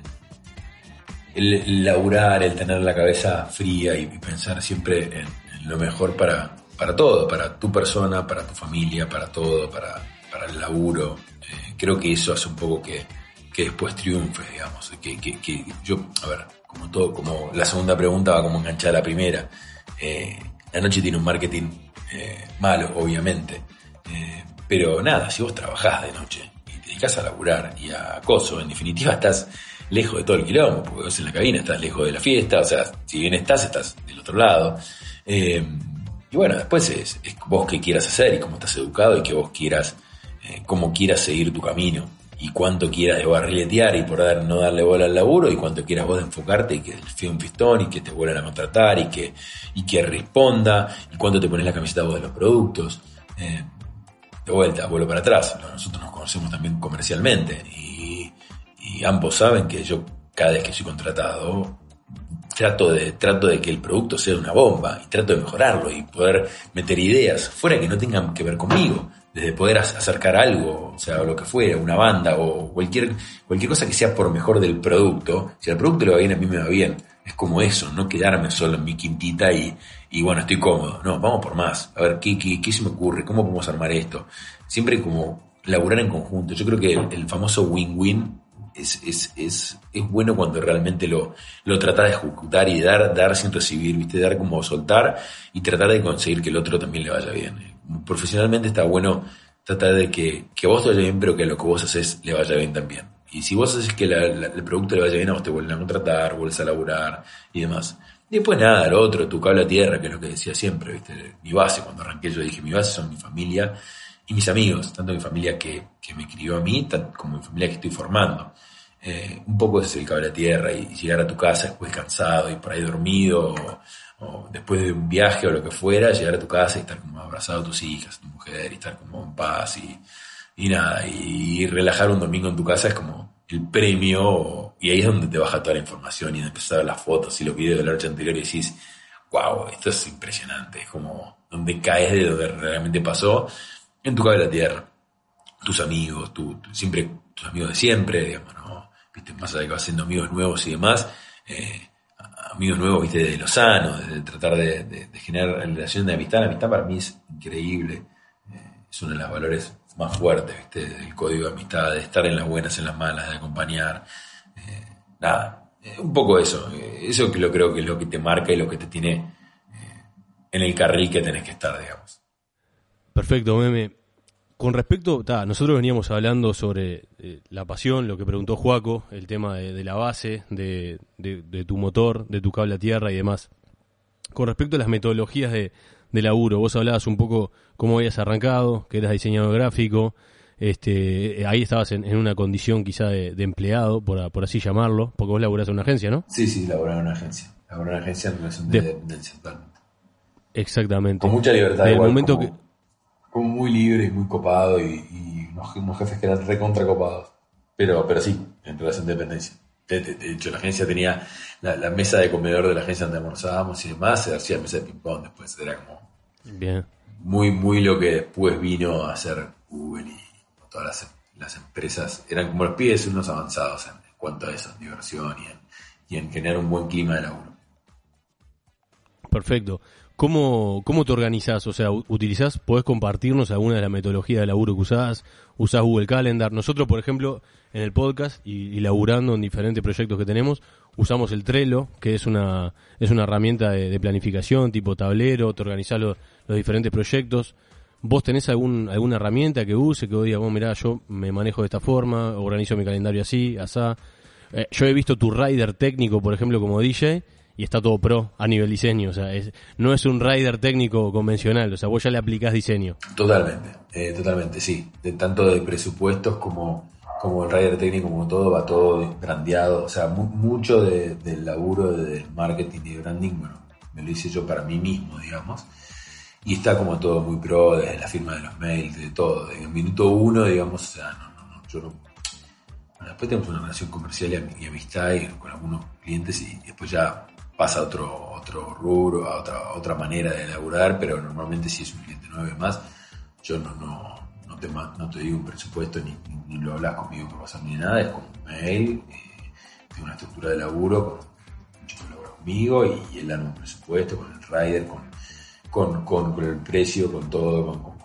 C: el- el laburar, el tener la cabeza fría y, y pensar siempre en, en lo mejor para, para todo, para tu persona, para tu familia, para todo, para, para el laburo. Eh, creo que eso hace un poco que, que después triunfe, digamos. Que, que, que yo, a ver, como todo, como la segunda pregunta va como enganchada a la primera. Eh, la noche tiene un marketing eh, malo, obviamente. Pero nada, si vos trabajás de noche y te dedicas a laburar y a acoso, en definitiva estás lejos de todo el quilombo, porque vos en la cabina estás lejos de la fiesta, o sea, si bien estás, estás del otro lado. Y bueno, después es, vos qué quieras hacer y cómo estás educado y que vos quieras, eh, cómo quieras seguir tu camino y cuánto quieras de barriletear y por dar, no darle bola al laburo y cuánto quieras vos de enfocarte y que fíe un pistón y que te vuelvan a contratar y que, y que responda y cuánto te pones la camiseta vos de los productos. Eh, de vuelta, vuelvo para atrás. Nosotros nos conocemos también comercialmente y ambos saben que yo cada vez que soy contratado trato de, trato de que el producto sea una bomba y trato de mejorarlo y poder meter ideas fuera que no tengan que ver conmigo. Desde poder ac- acercar algo, o sea, lo que fuera, una banda o cualquier, cualquier cosa que sea por mejor del producto. Si al producto le va bien, a mí me va bien. Es como eso, no quedarme solo en mi quintita y, y bueno, estoy cómodo. No, vamos por más. A ver, ¿qué, qué, qué se me ocurre? ¿Cómo podemos armar esto? Siempre como laburar en conjunto. Yo creo que el famoso win-win es, es, es, es bueno cuando realmente lo, lo tratas de ejecutar y dar, dar sin recibir, ¿viste? Dar como soltar y tratar de conseguir que el otro también le vaya bien. Profesionalmente está bueno tratar de que, que vos te vaya bien, pero que lo que vos haces le vaya bien también. Y si vos haces que la- la- el producto le vaya bien, vos te vuelven a contratar, vuelves a laburar y demás. Y después nada, lo otro, tu cable a tierra, que es lo que decía siempre, ¿viste? Mi base, cuando arranqué yo dije, mi base son mi familia y mis amigos, tanto mi familia que, que me crió a mí, como mi familia que estoy formando. Eh, un poco es el cable a tierra y llegar a tu casa después cansado y por ahí dormido o, después de un viaje o lo que fuera, llegar a tu casa y estar como abrazado a tus hijas, a tu mujer y estar como en paz y, y nada, y relajar un domingo en tu casa es como el premio y ahí es donde te baja toda la información y ver las fotos y los videos de la noche anterior y decís, wow, esto es impresionante, es como donde caes de lo que realmente pasó en tu cable a tierra tus amigos, tu, siempre tus amigos de siempre, digamos, ¿no? Viste, más allá de que vas haciendo amigos nuevos y demás, eh, amigos nuevos, viste, de lo sano, de, tratar de, generar relación de amistad. La amistad para mí es increíble, eh, es uno de los valores más fuertes, viste, del código de amistad, de estar en las buenas, en las malas, de acompañar. eh, nada, un poco eso, eso que lo creo que es lo que te marca y lo que te tiene en el carril que tenés que estar, digamos.
A: Perfecto, meme. Con respecto, ta, nosotros veníamos hablando sobre eh, la pasión, lo que preguntó Juaco, el tema de, de la base, de, de- de tu motor, de tu cable a tierra y demás. Con respecto a las metodologías de, laburo, vos hablabas un poco cómo habías arrancado, que eras diseñador gráfico, este, ahí estabas en, en una condición quizá de, empleado, por, por así llamarlo, porque vos laburás en una agencia, ¿no?
C: Sí, sí, laborar en una agencia. Laborar en una agencia en relación de,
A: De-
C: dependencia, totalmente.
A: Exactamente.
C: Con mucha libertad.
A: Del
C: igual,
A: momento
C: como,
A: que...
C: como muy libre y muy copado y, y unos, unos jefes que eran recontra copados. Pero, pero sí, en relación de dependencia. De, de- de hecho, la agencia tenía la, la mesa de comedor de la agencia donde almorzábamos y demás, se hacía mesa de ping-pong después. Era como
A: Bien.
C: muy, muy lo que después vino a hacer Google y todas las, las empresas. Eran como los pies unos avanzados en, en cuanto a eso, en diversión y en, y en generar un buen clima de laburo.
A: Perfecto. ¿Cómo, ¿Cómo te organizás? O sea, ¿utilizás, podés compartirnos alguna de las metodologías de laburo que usás? ¿Usás Google Calendar? Nosotros, por ejemplo, en el podcast y, laburando en diferentes proyectos que tenemos, usamos el Trello, que es una, es una herramienta de, de planificación tipo tablero, te organizás los, los diferentes proyectos. ¿Vos tenés algún, alguna herramienta que use, que vos digas, vos mirá, yo me manejo de esta forma, organizo mi calendario así, asá? Eh, yo he visto tu rider técnico, por ejemplo, como DJ, y está todo pro a nivel diseño. O sea, no es un rider técnico convencional. O sea, vos ya le aplicás diseño.
C: Totalmente, eh, totalmente, sí. De, tanto de presupuestos como, como el rider técnico, como todo, va todo brandeado. O sea, mu- mucho de- del laburo de marketing y de branding, bueno, me lo hice yo para mí mismo, digamos. Y está como todo muy pro, desde la firma de los mails, de todo. De minuto uno, digamos, o sea, no, no, no, yo no. Después tenemos una relación comercial y am- y amistad con algunos clientes y después ya pasa a otro, otro rubro, a otra, otra manera de elaborar, pero normalmente si es un cliente nuevo más, yo no, no, no, te, no te digo un presupuesto ni, ni- lo hablas conmigo por WhatsApp ni nada, es con un mail, eh, tengo una estructura de laburo, con que labura conmigo y, él da un presupuesto con el rider, con, con, con, el precio, con todo, con, con-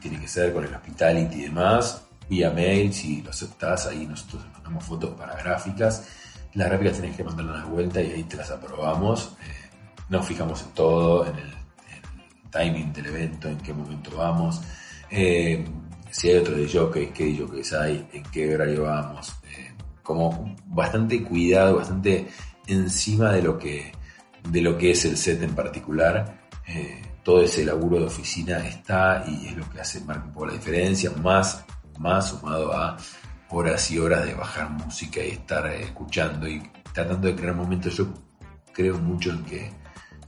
C: tiene que ser, con el hospitality y demás, vía mail, si lo aceptás, ahí nosotros mandamos fotos para gráficas, las gráficas tenés que mandarlas de vuelta y ahí te las aprobamos, Eh, nos fijamos en todo, en el, timing del evento, en qué momento vamos, eh, si hay otro de jockey, qué jockeys hay, en qué horario vamos, eh, como bastante cuidado, bastante encima de lo que, de lo que es el set en particular. Eh, todo ese laburo de oficina está y es lo que hace marca un poco la diferencia, más, más sumado a horas y horas de bajar música y estar escuchando y tratando de crear momentos. Yo creo mucho en que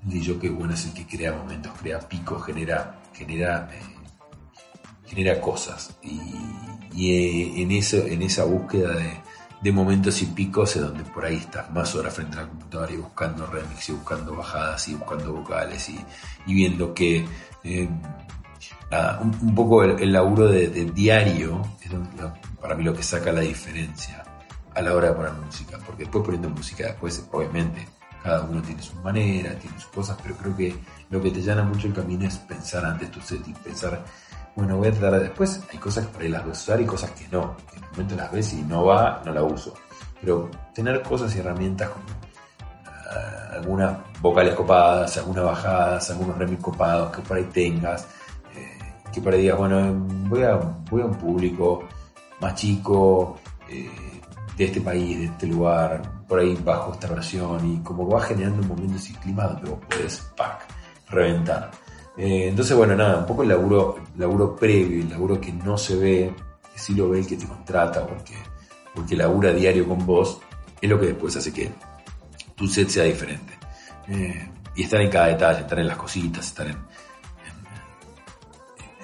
C: el DJ que bueno es el que crea momentos, crea picos, genera, genera, eh, genera cosas. Y, eh, en, eso, en esa búsqueda de, de momentos y picos es donde por ahí estás más horas frente a la computadora y buscando remix y buscando bajadas y buscando vocales y, y viendo que eh, un, poco el, el laburo de, de diario es donde para mí lo que saca la diferencia a la hora de poner música, porque después poniendo música después obviamente cada uno tiene su manera, tiene sus cosas, pero creo que lo que te llana mucho el camino es pensar antes tu set y pensar, bueno, voy a tratar de- después, hay cosas que por ahí las voy a usar y cosas que no, en el momento las ves y no va, no la uso, pero tener cosas y herramientas como ah, algunas vocales copadas, algunas bajadas, algunos remix copados que por ahí tengas, eh, que por ahí digas, bueno, voy a, voy a un público más chico, eh, de este país, de este lugar, por ahí bajo esta versión y como va generando un momento y clima donde vos puedes, pack, reventar. Eh, entonces, bueno, nada, un poco el laburo, el laburo previo, el laburo que no se ve, que sí lo ve el que te contrata porque, porque labura diario con vos, es lo que después hace que tu set sea diferente. Eh, y estar en cada detalle, estar en las cositas, estar en,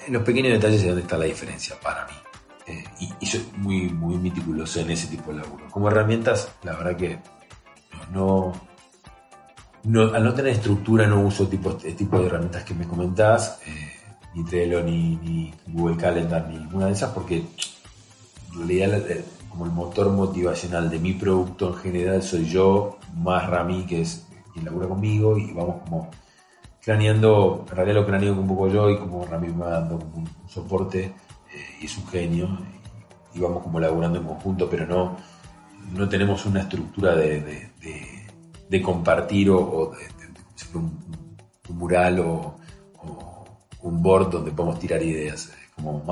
C: en los pequeños detalles es donde está la diferencia para mí. Eh, y, soy muy, muy meticuloso en ese tipo de laburo. Como herramientas, la verdad que no, no- al no tener estructura no uso tipo, este tipo de herramientas que me comentás, eh, ni Trello, ni, ni Google Calendar, ni ninguna de esas, porque en realidad el- como el motor motivacional de mi producto en general soy yo, más Rami, que es quien labura conmigo, y vamos como craneando, en realidad lo craneo un poco yo y como Rami me va dando un soporte eh, y es un genio y, vamos como laburando en conjunto, pero no, no tenemos una estructura de, de- compartir o, un, mural o, un board donde podemos tirar ideas, como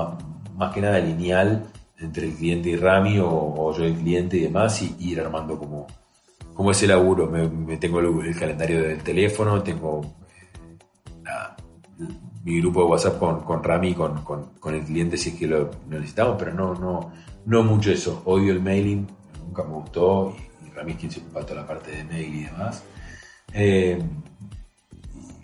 C: más, que nada lineal entre el cliente y Rami o, o yo el cliente y demás y, ir armando como, como ese laburo. Me, tengo el, el calendario del teléfono, tengo eh, mi grupo de WhatsApp con, con Rami con, con, con el cliente si es que lo, necesitamos, pero no, no, no mucho eso. Odio el mailing, nunca me gustó y, Rami es quien se ocupa toda la parte de mail y demás. Eh,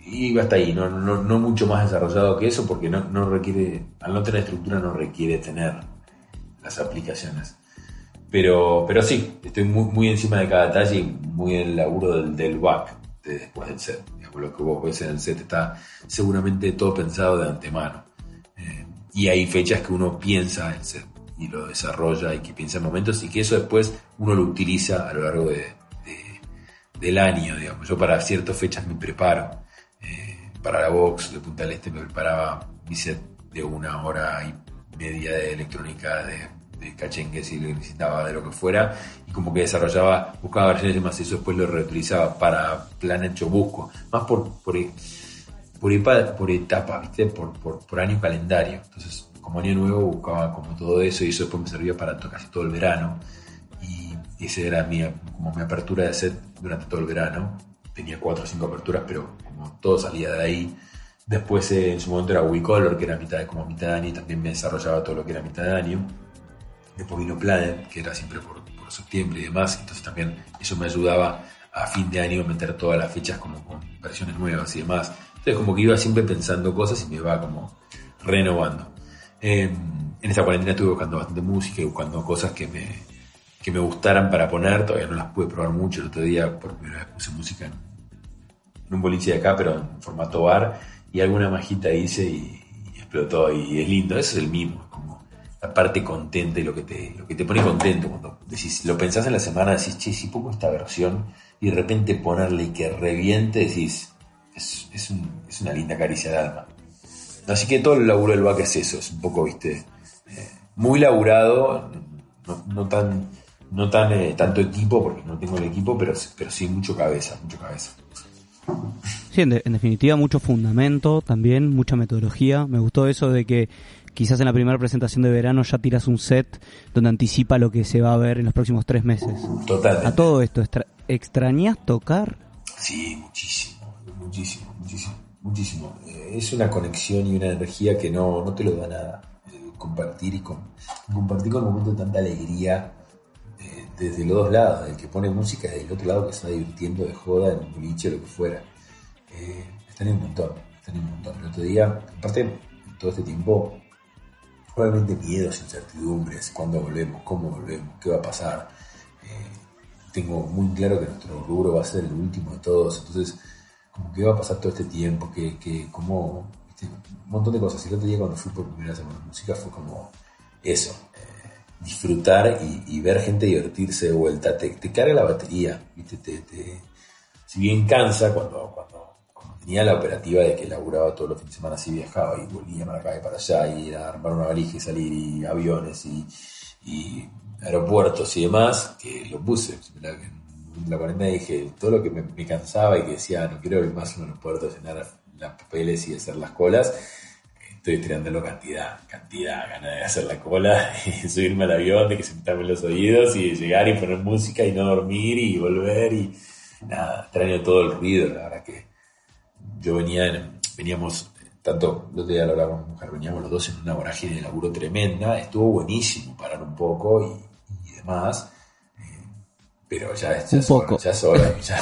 C: y hasta ahí, no, no, no mucho más desarrollado que eso porque no, no requiere, al no tener estructura no requiere tener las aplicaciones. Pero, pero sí, estoy muy, muy encima de cada detalle y muy en el laburo del, del back de después del set. Lo que vos ves en el set está seguramente todo pensado de antemano. Eh, y hay fechas que uno piensa en set y lo desarrolla y que piensa en momentos y que eso después uno lo utiliza a lo largo de- del año. Digamos. Yo para ciertas fechas me preparo. Eh, para la box de Punta del Este me preparaba mi set de una hora y media de electrónica, de, de cachengue si lo necesitaba, de lo que fuera, y como que desarrollaba, buscaba versiones y demás, y eso después lo reutilizaba para Planet yo busco, más por, por, por, por etapa, ¿viste? Por, por, año calendario. Entonces, como año nuevo buscaba como todo eso, y eso después me servía para casi todo el verano, y esa era mi, como mi apertura de set durante todo el verano. Tenía cuatro o cinco aperturas, pero como todo salía de ahí. Después eh, en su momento era WeColor, que era mitad de, como mitad de año, y también me desarrollaba todo lo que era mitad de año. Después vino Planet, que era siempre por, por septiembre y demás, entonces también eso me ayudaba a fin de año meter todas las fechas como con versiones nuevas y demás. Entonces como que iba siempre pensando cosas y me iba como renovando. Eh, en esta cuarentena estuve buscando bastante música y buscando cosas que me, que me gustaran para poner, todavía no las pude probar mucho. El otro día por primera vez puse música en, un boliche de acá, pero en formato bar, y alguna majita hice y, y explotó, y es lindo, eso es el mimo, la parte contenta y lo que te, lo que te pone contento cuando decís, lo pensás en la semana, decís, che, si pongo esta versión, y de repente ponerle y que reviente, decís, es, es, un- es una linda caricia al alma. Así que todo el laburo del back es eso, es un poco, viste, eh, muy laburado, no, tan, no tan eh, tanto equipo, porque no tengo el equipo, pero, pero sí mucho cabeza, mucho cabeza.
B: Sí, de- en definitiva, mucho fundamento también, mucha metodología. Me gustó eso de que quizás en la primera presentación de verano ya tiras un set donde anticipa lo que se va a ver en los próximos tres meses.
C: Totalmente.
B: A todo esto, extra- ¿extrañas tocar?
C: Sí, muchísimo, muchísimo, muchísimo, muchísimo. Eh, es una conexión y una energía que no, no te lo da nada. Eh, compartir y con, compartir con un momento de tanta alegría eh, desde los dos lados, el que pone música y del otro lado que se está divirtiendo de joda en un boliche o lo que fuera. Están en un montón, están en un montón. El otro día, aparte, todo este tiempo, probablemente miedos, incertidumbres, cuándo volvemos, cómo volvemos, qué va a pasar. Eh, tengo muy claro que nuestro rubro va a ser el último de todos, entonces, como que va a pasar todo este tiempo, que, que como, un montón de cosas. El otro día cuando fui por primera vez a música fue como eso, eh, disfrutar y, ver gente divertirse de vuelta, te, te carga la batería, viste, te, te- si bien cansa cuando, cuando tenía la operativa de que laburaba todos los fines de semana, así viajaba y volvía para acá y para allá, y era armar una valija y salir, y aviones y, y aeropuertos y demás, que lo puse. En la cuarentena dije todo lo que me, cansaba y que decía, no quiero ir más a un aeropuerto, llenar las papeles y hacer las colas. Estoy tirándolo cantidad, cantidad, ganas de hacer la cola, y subirme al avión, de que se me tapen los oídos y de llegar y poner música y no dormir y volver y nada, extraño todo el ruido, la verdad que yo venía, en- veníamos, tanto, el otro día lo hablaba con mi mujer, veníamos los dos en una vorágine de laburo tremenda, estuvo buenísimo parar un poco y, y demás, eh, pero ya, es- ya
B: Un
C: es hora, ya es hora, ya,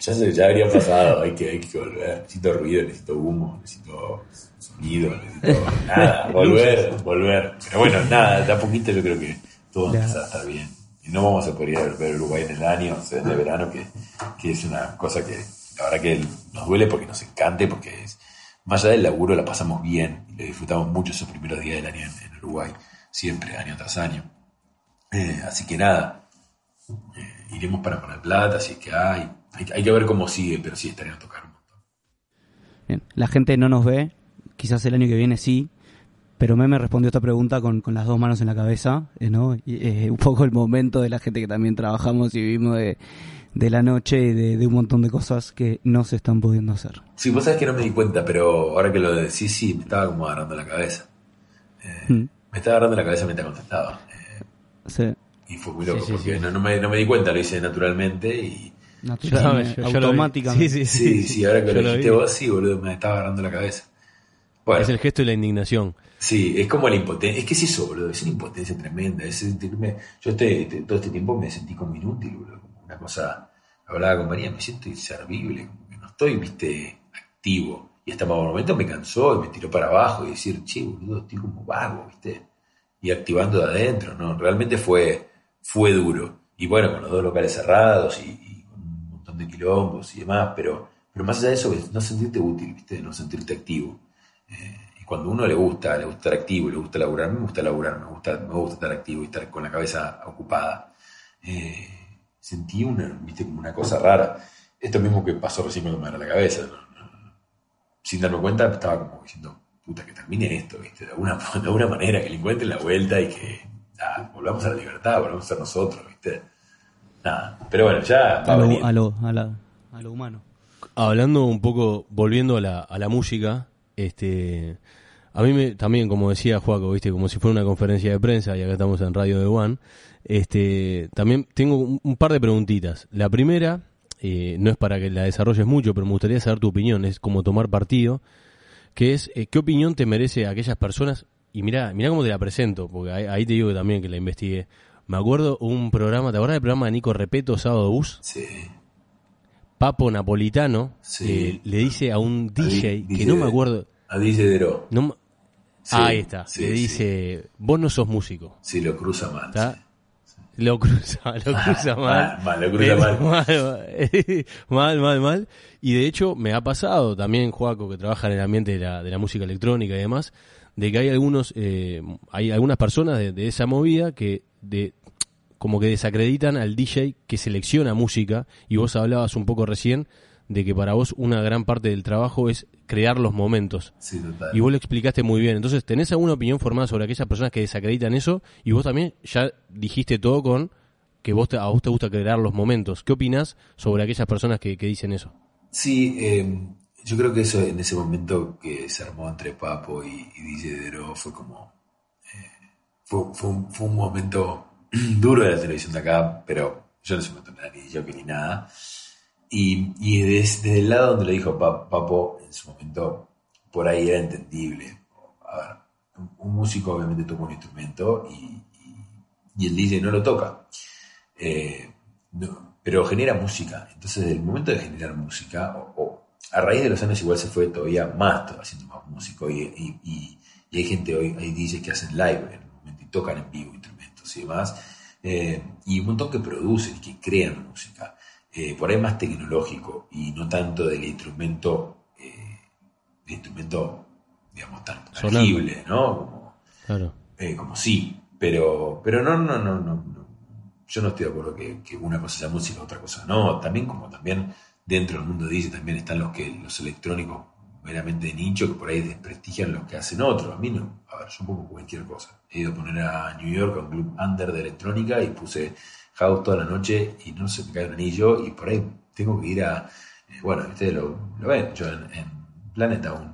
C: ya, se- ya habría pasado, hay que, hay que volver, necesito ruido, necesito humo, necesito sonido, necesito nada, volver, volver, pero bueno, nada, de a poquito yo creo que todo va a
B: Ya.
C: empezar a estar bien. Y no vamos a poder ir a ver Uruguay en el año, o sea, de verano, que, que es una cosa que la verdad que nos duele porque nos encante, porque más allá del laburo la pasamos bien, le disfrutamos mucho esos primeros días del año en, Uruguay, siempre, año tras año. Eh, así que nada, eh, iremos para Mar del Plata, así que hay, hay, que ver cómo sigue, pero sí estaría a tocar un montón.
B: Bien, La gente no nos ve, quizás el año que viene sí, pero Meme respondió esta pregunta con, con las dos manos en la cabeza, eh, ¿no? Un poco el momento de la gente que también trabajamos y vivimos de, de la noche y de, de un montón de cosas que no se están pudiendo hacer.
C: Sí, vos sabés que no me di cuenta, pero ahora que lo decís, sí, me estaba como agarrando la cabeza. Eh,
B: Mm.
C: Me estaba agarrando la cabeza mientras contestaba. Eh,
B: Sí,
C: y fue muy loco,
A: Sí, sí,
C: porque
A: sí.
C: No, no me, no me di cuenta, lo hice naturalmente y...
B: natural,
A: Yo-
B: automáticamente.
A: Sí,
C: Sí, sí, ahora que lo
A: lo
C: dijiste
A: vi.
C: vos, sí, boludo, me estaba agarrando la cabeza. Bueno.
A: Es el gesto de la indignación.
C: Sí, es como la impotencia. Es que es eso, boludo. Es una impotencia tremenda. Es sentirme. Yo este, este- todo este tiempo me sentí como inútil, boludo. Cosa. Hablaba con María, me siento inservible. Como que no estoy, viste, activo. Y hasta por momento me cansó y me tiró para abajo y decir, che, boludo, estoy como vago, viste. Y activando de adentro, ¿no? Realmente fue, fue duro. Y bueno, con los dos locales cerrados y, y un montón de quilombos y demás, pero, pero más allá de eso, no sentirte útil, viste, no sentirte activo. Eh, y cuando a uno le gusta, le gusta estar activo, le gusta laburar, me gusta laburar, me gusta, me gusta estar activo y estar con la cabeza ocupada. Eh, sentí una, viste, como una cosa rara. Esto mismo que pasó recién cuando me agarró la cabeza. Sin darme cuenta, estaba como diciendo, puta, que termine esto, viste, de alguna, de alguna manera, que le encuentren la vuelta y que nada, volvamos a la libertad, volvamos a ser nosotros, viste. Nada, pero bueno, ya va
B: A lo, a lo, a la- a lo humano.
A: Hablando un poco, volviendo a la, a la música, este, a mí me, también, como decía Juaco, viste, como si fuera una conferencia de prensa, y acá estamos en Radio de One, este, también tengo un, un par de preguntitas. La primera, eh, no es para que la desarrolles mucho, pero me gustaría saber tu opinión, es como tomar partido, que es, eh, ¿qué opinión te merece aquellas personas? Y mira, mira cómo te la presento, porque ahí, ahí te digo que también que la investigué. Me acuerdo un programa, ¿te acuerdas del programa de Nico Repeto, Sábado Bus?
C: Sí,
A: Papo Napolitano
C: Sí.
A: eh, le dice a un DJ, que
C: DJ
A: no me acuerdo,
C: a DJ Dero.
A: no
C: Sí,
A: ahí está,
C: sí,
A: le dice, vos no sos músico,
C: Sí, lo cruza mal.
A: Lo cruza, lo cruza mal.
C: Mal, lo cruza mal.
A: mal, mal, mal, mal. Y de hecho me ha pasado también, Joaco, que trabaja en el ambiente de la, de la música electrónica y demás, de que hay algunos, eh, hay algunas personas de, de esa movida que de como que desacreditan al DJ que selecciona música y vos hablabas un poco recién de que para vos una gran parte del trabajo es crear los momentos.
C: Sí, total.
A: Y vos lo explicaste muy bien. Entonces, ¿tenés alguna opinión formada sobre aquellas personas que desacreditan eso? Y vos también ya dijiste todo con que vos te- a vos te gusta crear los momentos. ¿Qué opinás sobre aquellas personas que, que dicen eso?
C: Sí, eh, yo creo que eso en ese momento que se armó entre Papo y, y DJ Dero fue como. eh, fue, fue un, fue un momento duro de la televisión de acá, pero yo no era ni yo ni nada. Y, desde, el lado donde lo dijo Pa- Papo, en su momento, por ahí era entendible. Un, músico obviamente toca un instrumento y, el DJ no lo toca. Eh, pero genera música. Entonces, desde el momento de generar música, o, a raíz de los años igual se fue todavía más, haciendo más músico. Y hay gente hoy, hay DJs que hacen live en el momento y tocan en vivo instrumentos y demás. Eh, y un montón que producen y que crean música. Eh, por ahí más tecnológico y no tanto del instrumento, eh, del instrumento, digamos, tan tangible, ¿no? Como,
A: Claro.
C: eh, como sí, pero, pero no, no, no, no, no. Yo no estoy de acuerdo que, que una cosa sea música, otra cosa no. También como también dentro del mundo dice también están los que los electrónicos meramente de nicho que por ahí desprestigian los que hacen otros. A mí no, a ver, yo pongo cualquier cosa. He ido a poner a New York a un club under de electrónica y puse house toda la noche y no se me cae un anillo y por ahí tengo que ir a, eh, bueno, ustedes lo, ven, yo en, Planeta un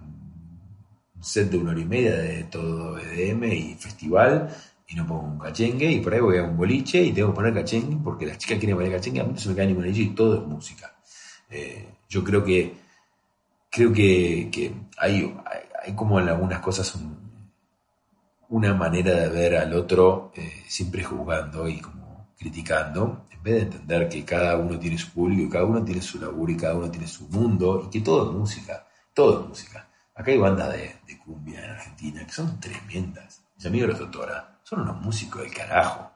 C: set de una hora y media de todo EDM y festival y no pongo un cachengue y por ahí voy a un boliche y tengo que poner cachengue porque las chicas quieren bailar cachengue, a mí no se me cae ningún anillo y todo es música. Eh, yo creo que creo que, hay, hay, como en algunas cosas un- una manera de ver al otro eh, siempre juzgando y como criticando, en vez de entender que cada uno tiene su público, cada uno tiene su laburo y cada uno tiene su mundo y que todo es música, todo es música. Acá hay bandas de, de cumbia en Argentina que son tremendas. Mis amigos los Totora son unos músicos del carajo.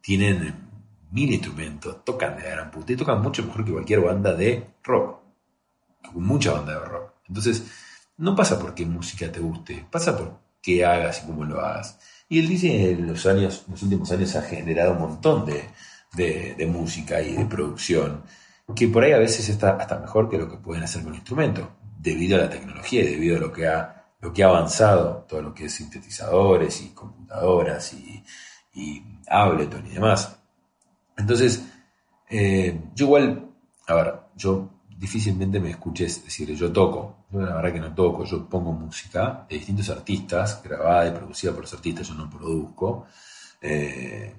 C: Tienen mil instrumentos, tocan de la gran puta y tocan mucho mejor que cualquier banda de rock. Mucha banda de rock. Entonces, no pasa por qué música te guste, pasa por qué hagas y cómo lo hagas. Y el DJ en los años, los últimos años ha generado un montón de, de- de música y de producción, que por ahí a veces está hasta mejor que lo que pueden hacer con instrumentos, debido a la tecnología y debido a lo que ha, lo que ha avanzado, todo lo que es sintetizadores y computadoras y, y Ableton y demás. Entonces, eh, yo igual, a ver, yo difícilmente me escuches decir yo toco. Yo la verdad que no toco, yo pongo música de distintos artistas, grabada y producida por los artistas, yo no produzco. Eh,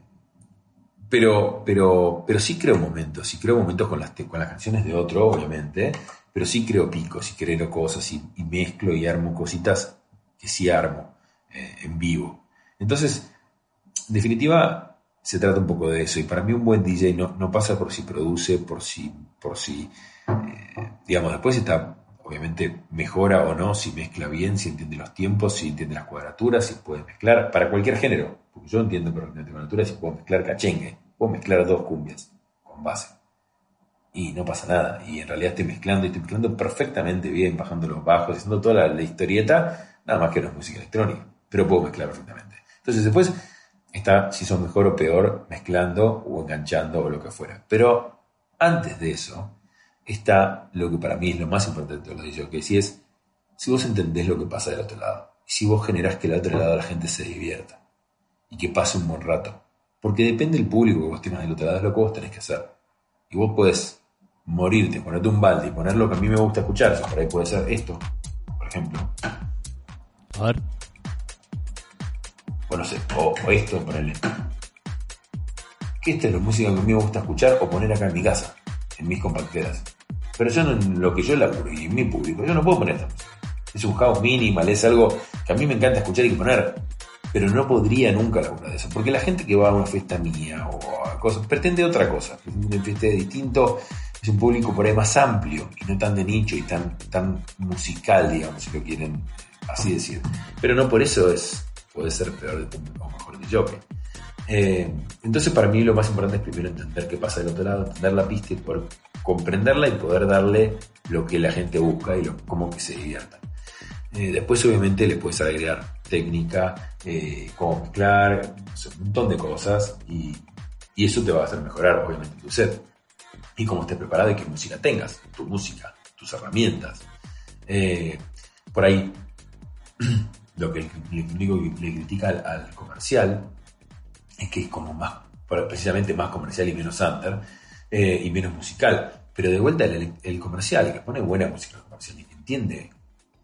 C: pero, pero, pero sí creo momentos, sí creo momentos con las, con las canciones de otro, obviamente, pero sí creo picos y creo cosas y, y mezclo y armo cositas que sí armo eh, en vivo. Entonces, en definitiva, se trata un poco de eso. Y para mí un buen DJ no, no pasa por si produce, por si, por si eh, digamos, después está, obviamente, mejora o no, si mezcla bien, si entiende los tiempos, si entiende las cuadraturas, si puede mezclar, para cualquier género, porque yo entiendo perfectamente cuadraturas, si puedo mezclar cachengue, puedo mezclar dos cumbias con base. Y no pasa nada. Y en realidad estoy mezclando y estoy mezclando perfectamente bien, bajando los bajos, haciendo toda la, la historieta, nada más que no es música electrónica, pero puedo mezclar perfectamente. Entonces después está si son mejor o peor mezclando o enganchando o lo que fuera. Pero antes de eso está lo que para mí es lo más importante de los que si es si vos entendés lo que pasa del otro lado, y si vos generás que del otro lado la gente se divierta y que pase un buen rato. Porque depende del público que vos tengas del otro lado, es lo que vos tenés que hacer. Y vos podés morirte, ponerte un balde y poner lo que a mí me gusta escuchar. Por ahí puede ser esto, por ejemplo.
A: A ver.
C: o no sé, o, o esto, ponerle. Que esta es la música que a mí me gusta escuchar o poner acá en mi casa, en mis compacteras. Pero yo no, lo que yo laburo y mi público, yo no puedo poner esta música. Es un house minimal, es algo que a mí me encanta escuchar y poner. Pero no podría nunca laburar de eso. Porque la gente que va a una fiesta mía o a cosas, pretende otra cosa. Pretende una fiesta distinto, es un público por ahí más amplio y no tan de nicho y tan, tan musical, digamos, si lo quieren así decir. Pero no por eso es puede ser peor de, o mejor de jockey. Eh, entonces para mí lo más importante es primero entender qué pasa del otro lado, entender la pista y poder comprenderla y poder darle lo que la gente busca y lo, cómo que se diviertan. Eh, después obviamente le puedes agregar técnica, eh, cómo mezclar, sea, un montón de cosas y, y eso te va a hacer mejorar obviamente tu set. Y cómo estés preparado y qué música tengas, tu música, tus herramientas. Eh, por ahí lo que le, le critica al, al comercial es que es como más, precisamente más comercial y menos under eh, y menos musical. Pero de vuelta el, el comercial, que pone buena música comercial y que entiende,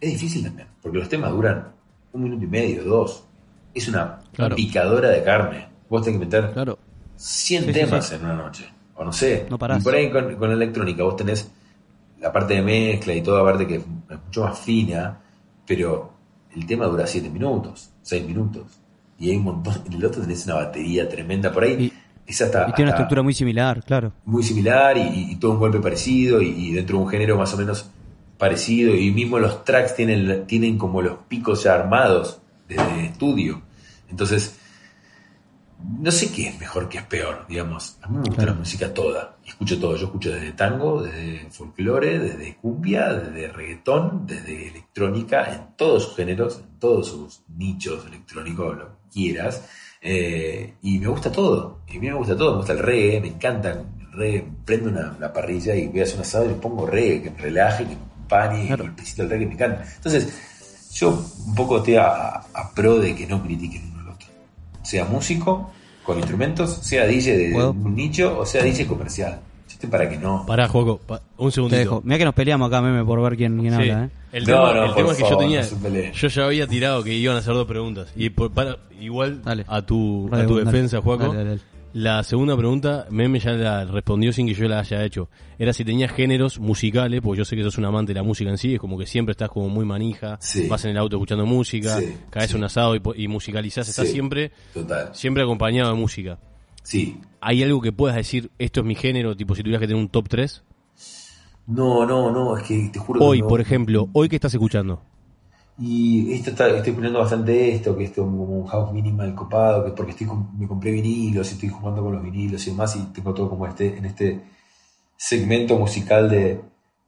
C: es difícil también, porque los temas duran un minuto y medio, dos. Es una
A: Claro.
C: picadora de carne. Vos tenés que meter
B: Claro.
C: 100
B: Sí, sí,
C: temas
B: sí.
C: en una noche. O no sé.
B: No parás.
C: y por ahí con, con la electrónica vos tenés la parte de mezcla y toda parte que es mucho más fina, pero el tema dura 7 minutos, 6 minutos. Y hay un montón. En el otro tenés una batería tremenda por ahí. Es hasta,
B: Y tiene una estructura muy similar, claro.
C: muy similar y, y todo un golpe parecido y, y dentro de un género más o menos parecido. Y mismo los tracks tienen, tienen como los picos ya armados desde estudio. Entonces, no sé qué es mejor, qué es peor, digamos. A mí me gusta
B: Claro.
C: la música toda. Escucho todo. Yo escucho desde tango, desde folclore, desde cumbia, desde reggaetón, desde electrónica, en todos sus géneros, en todos sus nichos electrónicos, lo que quieras. Eh, y me gusta todo. Y a mí me gusta todo. Me gusta el reggae, me encanta el reggae. Prendo una, una parrilla y voy a hacer un asado y pongo reggae, que me relaje, que me acompañe,
B: Claro.
C: el pesito del reggae me encanta. Entonces, yo un poco estoy a, a pro de que no critiquen uno al otro. Sea músico, con instrumentos, sea DJ de
B: ¿Puedo?
C: un nicho o sea DJ comercial. Para que no.
A: Pará, Juaco, pa- un
B: Te
A: segundito.
B: dejo. Mira que nos peleamos acá, meme, por ver quién, quién
A: Sí.
B: habla, ¿eh?
A: El
C: No,
A: tema,
C: no,
A: el tema es que
C: favor,
A: yo tenía. yo ya había tirado que iban a hacer dos preguntas. Y por- para, igual
B: Dale.
A: a tu, a tu
B: dale.
A: defensa, Juaco. La segunda pregunta, Meme ya la respondió sin que yo la haya hecho. Era si tenías géneros musicales, porque yo sé que sos un amante de la música en sí, es como que siempre estás como muy manija,
C: Sí.
A: vas en el auto escuchando música,
C: Sí,
A: caes
C: sí.
A: un asado y, y musicalizás, estás
C: Sí.
A: siempre,
C: Total.
A: siempre acompañado de música.
C: Sí.
A: ¿Hay algo que puedas decir, esto es mi género, tipo si tuvieras que tener un top 3?
C: No, no, no, es que te juro que
A: Hoy,
C: no.
A: por ejemplo, hoy que estás escuchando.
C: Y esto está, estoy poniendo bastante esto, que esto como un house minimal copado, que porque estoy me compré vinilos y estoy jugando con los vinilos y demás, y tengo todo como este, en este segmento musical de,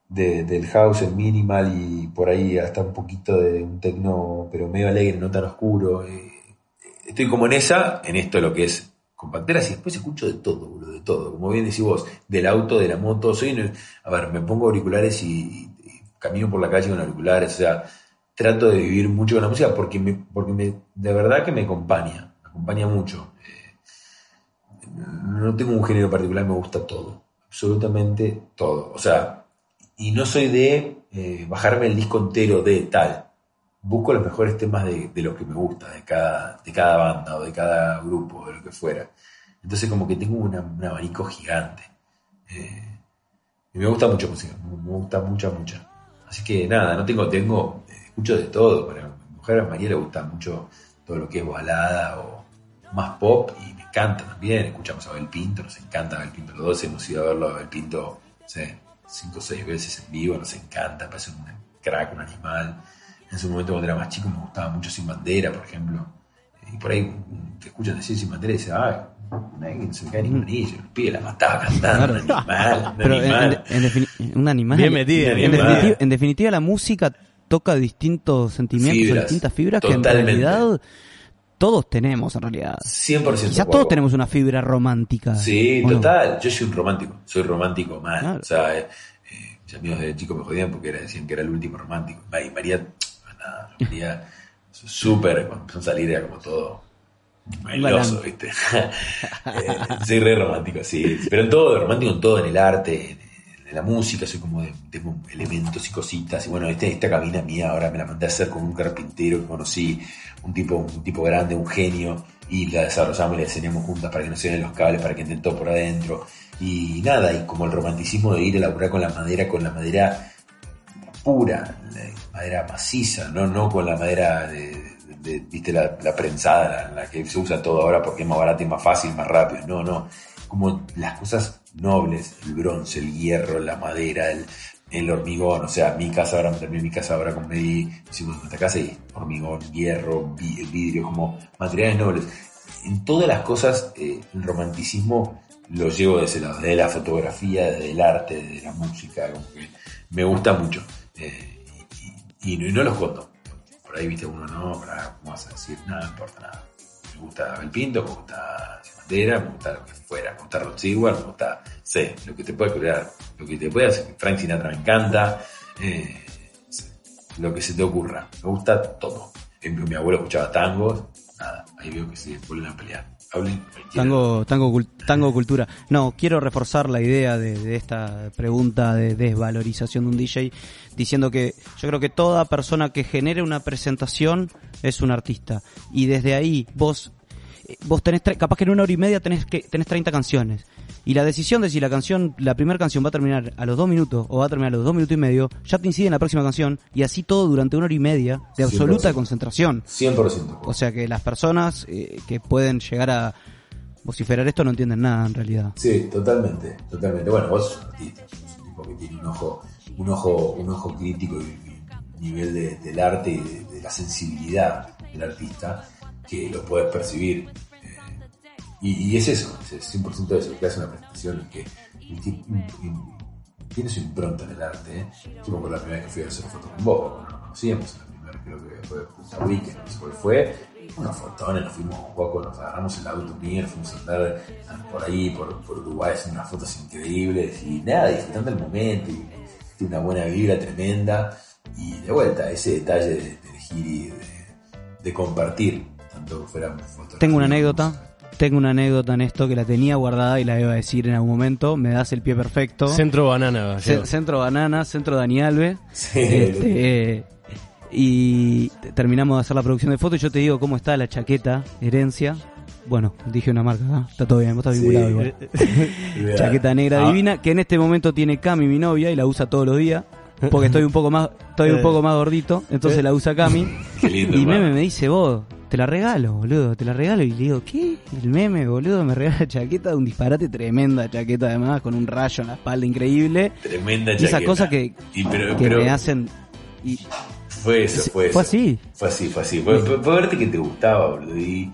C: de- del house, el minimal, y por ahí hasta un poquito de un tecno, pero medio alegre, no tan oscuro. eh, estoy como en esa, en esto lo que es compacteras, y después escucho de todo, boludo, de todo. Como bien decís vos, del auto, de la moto, soy a ver, me pongo auriculares y camino por la calle con auriculares, o sea, trato de vivir mucho con la música porque me, porque me, de verdad que me acompaña, me acompaña mucho. Eh, no tengo un género particular, me gusta todo, absolutamente todo. O sea, y no soy de eh, bajarme el disco entero de tal. Busco los mejores temas de, lo que me gusta, de cada, de cada banda o de cada grupo, de lo que fuera. Entonces como que tengo un abanico gigante. Eh, y me gusta mucho música, me gusta mucha, mucha. Así que nada, no tengo, tengo, escucho de todo, pero me mujer a María le gusta mucho todo lo que es balada o más pop y me encanta también. Escuchamos a Abel Pinto, nos encanta Abel Pinto. Los dos hemos ido a verlo a Abel Pinto, no sé, cinco o seis veces en vivo, nos encanta, parece un crack, un animal. En su momento cuando era más chico me gustaba mucho Sin Bandera, por ejemplo. Y por ahí mm, te escuchan decir Sin Bandera y dices, ay, alguien se cae ni un anillo, el pibe la mataba cantando, un animal, un
B: Pero en,
C: animal.
B: en- en defini- un animal.
A: Bien metida,
B: En, definitiva, en definitiva, la música toca distintos sentimientos o
C: Fibras,
B: distintas fibras que en
C: totalmente.
B: realidad todos tenemos en realidad.
C: 100%
B: Quizás
C: Juaco.
B: todos tenemos una fibra romántica.
C: Sí, total. Yo soy un romántico. Soy romántico mal.
B: Claro.
C: O sea, eh, eh, mis amigos de chico me jodían porque era- decían que era el último romántico. Y María, nada, María, súper, cuando empezó a salir era como todo bailoso. ¿viste? Eh, soy re romántico, sí. Pero en todo, romántico en todo, en el arte, en, en la música, soy como de, tengo elementos y cositas. Y bueno, este- esta cabina mía ahora me la mandé a hacer con un carpintero que conocí, un tipo, un tipo grande, un genio, y la desarrollamos y la diseñamos juntas para que no se vean los cables, para que entren todo por adentro. Y nada, y como el romanticismo de ir a laburar con la madera, con la madera pura, la madera maciza, no, no con la madera de, viste, la, la prensada, la, la que se usa todo ahora porque es más barata y más fácil, más rápido. No, no. Como las cosas nobles, el bronce, el hierro, la madera, el, el hormigón. O sea, mi casa ahora, terminé mi casa ahora con Medi, hicimos nuestra casa y hormigón, hierro, vi- vidrio, como materiales nobles. En todas las cosas, eh, el romanticismo lo llevo de ese lado, de la fotografía, del arte, de la música, como que me gusta mucho. Eh, y, y- y no, y no lo escondo. Por ahí viste uno, no, para, ¿cómo vas a decir? Nada, no importa nada. Me gusta el Pinto, me gusta Bandera, me gusta lo que fuera, me gusta Rod Stewart, me gusta, sé, lo que te puede crear, lo que te puede hacer. Frank Sinatra me encanta, eh, lo que se te ocurra. Me gusta todo. En- Mi abuelo escuchaba tangos, nada, ahí veo que se vuelven a pelear.
B: Tango, tango, tango cultura. No, quiero reforzar la idea de, de esta pregunta de desvalorización de un DJ diciendo que yo creo que toda persona que genere una presentación es un artista. Y desde ahí vos, eh, vos tenés, capaz que en una hora y media tenés, que, tenés 30 canciones. Y la decisión de si la canción, la primera canción va a terminar a los dos minutos o va a terminar a los dos minutos y medio, ya te incide en la próxima canción y así todo durante una hora y media de absoluta
C: 100%.
B: concentración.
C: 100%.
B: O sea que las personas eh, que pueden llegar a vociferar esto no entienden nada en realidad.
C: Sí, totalmente, totalmente. Bueno, vos sos un artista, sos un tipo que tiene un ojo, un ojo, un ojo crítico y nivel de- del arte y de, de la sensibilidad del artista que lo puedes percibir. Y, y es eso, es 100% eso, que hace una presentación y que tiene su impronta en el arte. ¿eh? La primera vez que fui a hacer fotos con vos, cuando nos conocíamos, la primera creo que fue justo a Weekend, no fue, unos fotones, nos fuimos un poco, nos agarramos el auto mío, nos fuimos a andar por ahí, por, por Uruguay, haciendo unas fotos increíbles y nada, disfrutando el momento y tiene una buena vibra tremenda y de vuelta, ese detalle de, elegir y de, de compartir, tanto fuera fotos.
B: Tengo una anécdota, tengo una anécdota en esto que la tenía guardada y la iba a decir en algún momento. Me das el pie perfecto.
A: Centro Banana.
B: Centro Banana, Centro Dani Alves.
C: Sí,
B: Este, eh, y te- terminamos de hacer la producción de fotos yo te digo cómo está la chaqueta, herencia. Bueno, dije una marca, ¿ah? está todo bien, vos estás
C: Sí.
B: vinculado igual. Chaqueta negra
C: Ah,
B: divina, que en este momento tiene Cami, mi novia, y la usa todos los días. Porque estoy un poco más, estoy un
A: Eh.
B: poco más gordito, entonces la usa Cami.
C: Qué lindo,
B: Y. Meme me dice, vos, te la regalo, boludo, te la regalo. Y le digo, ¿qué? El meme, boludo, me regala chaqueta, un disparate tremenda chaqueta además, con un rayo en la espalda increíble.
C: Tremenda
B: Y esas
C: chaqueta.
B: cosas que,
C: Y pero-
B: que
C: pero-
B: me hacen... Y,
C: Fue eso, fue eso.
B: Fue así.
C: Fue así, fue así. Fue, fue- fue verte que te gustaba, boludo. Y,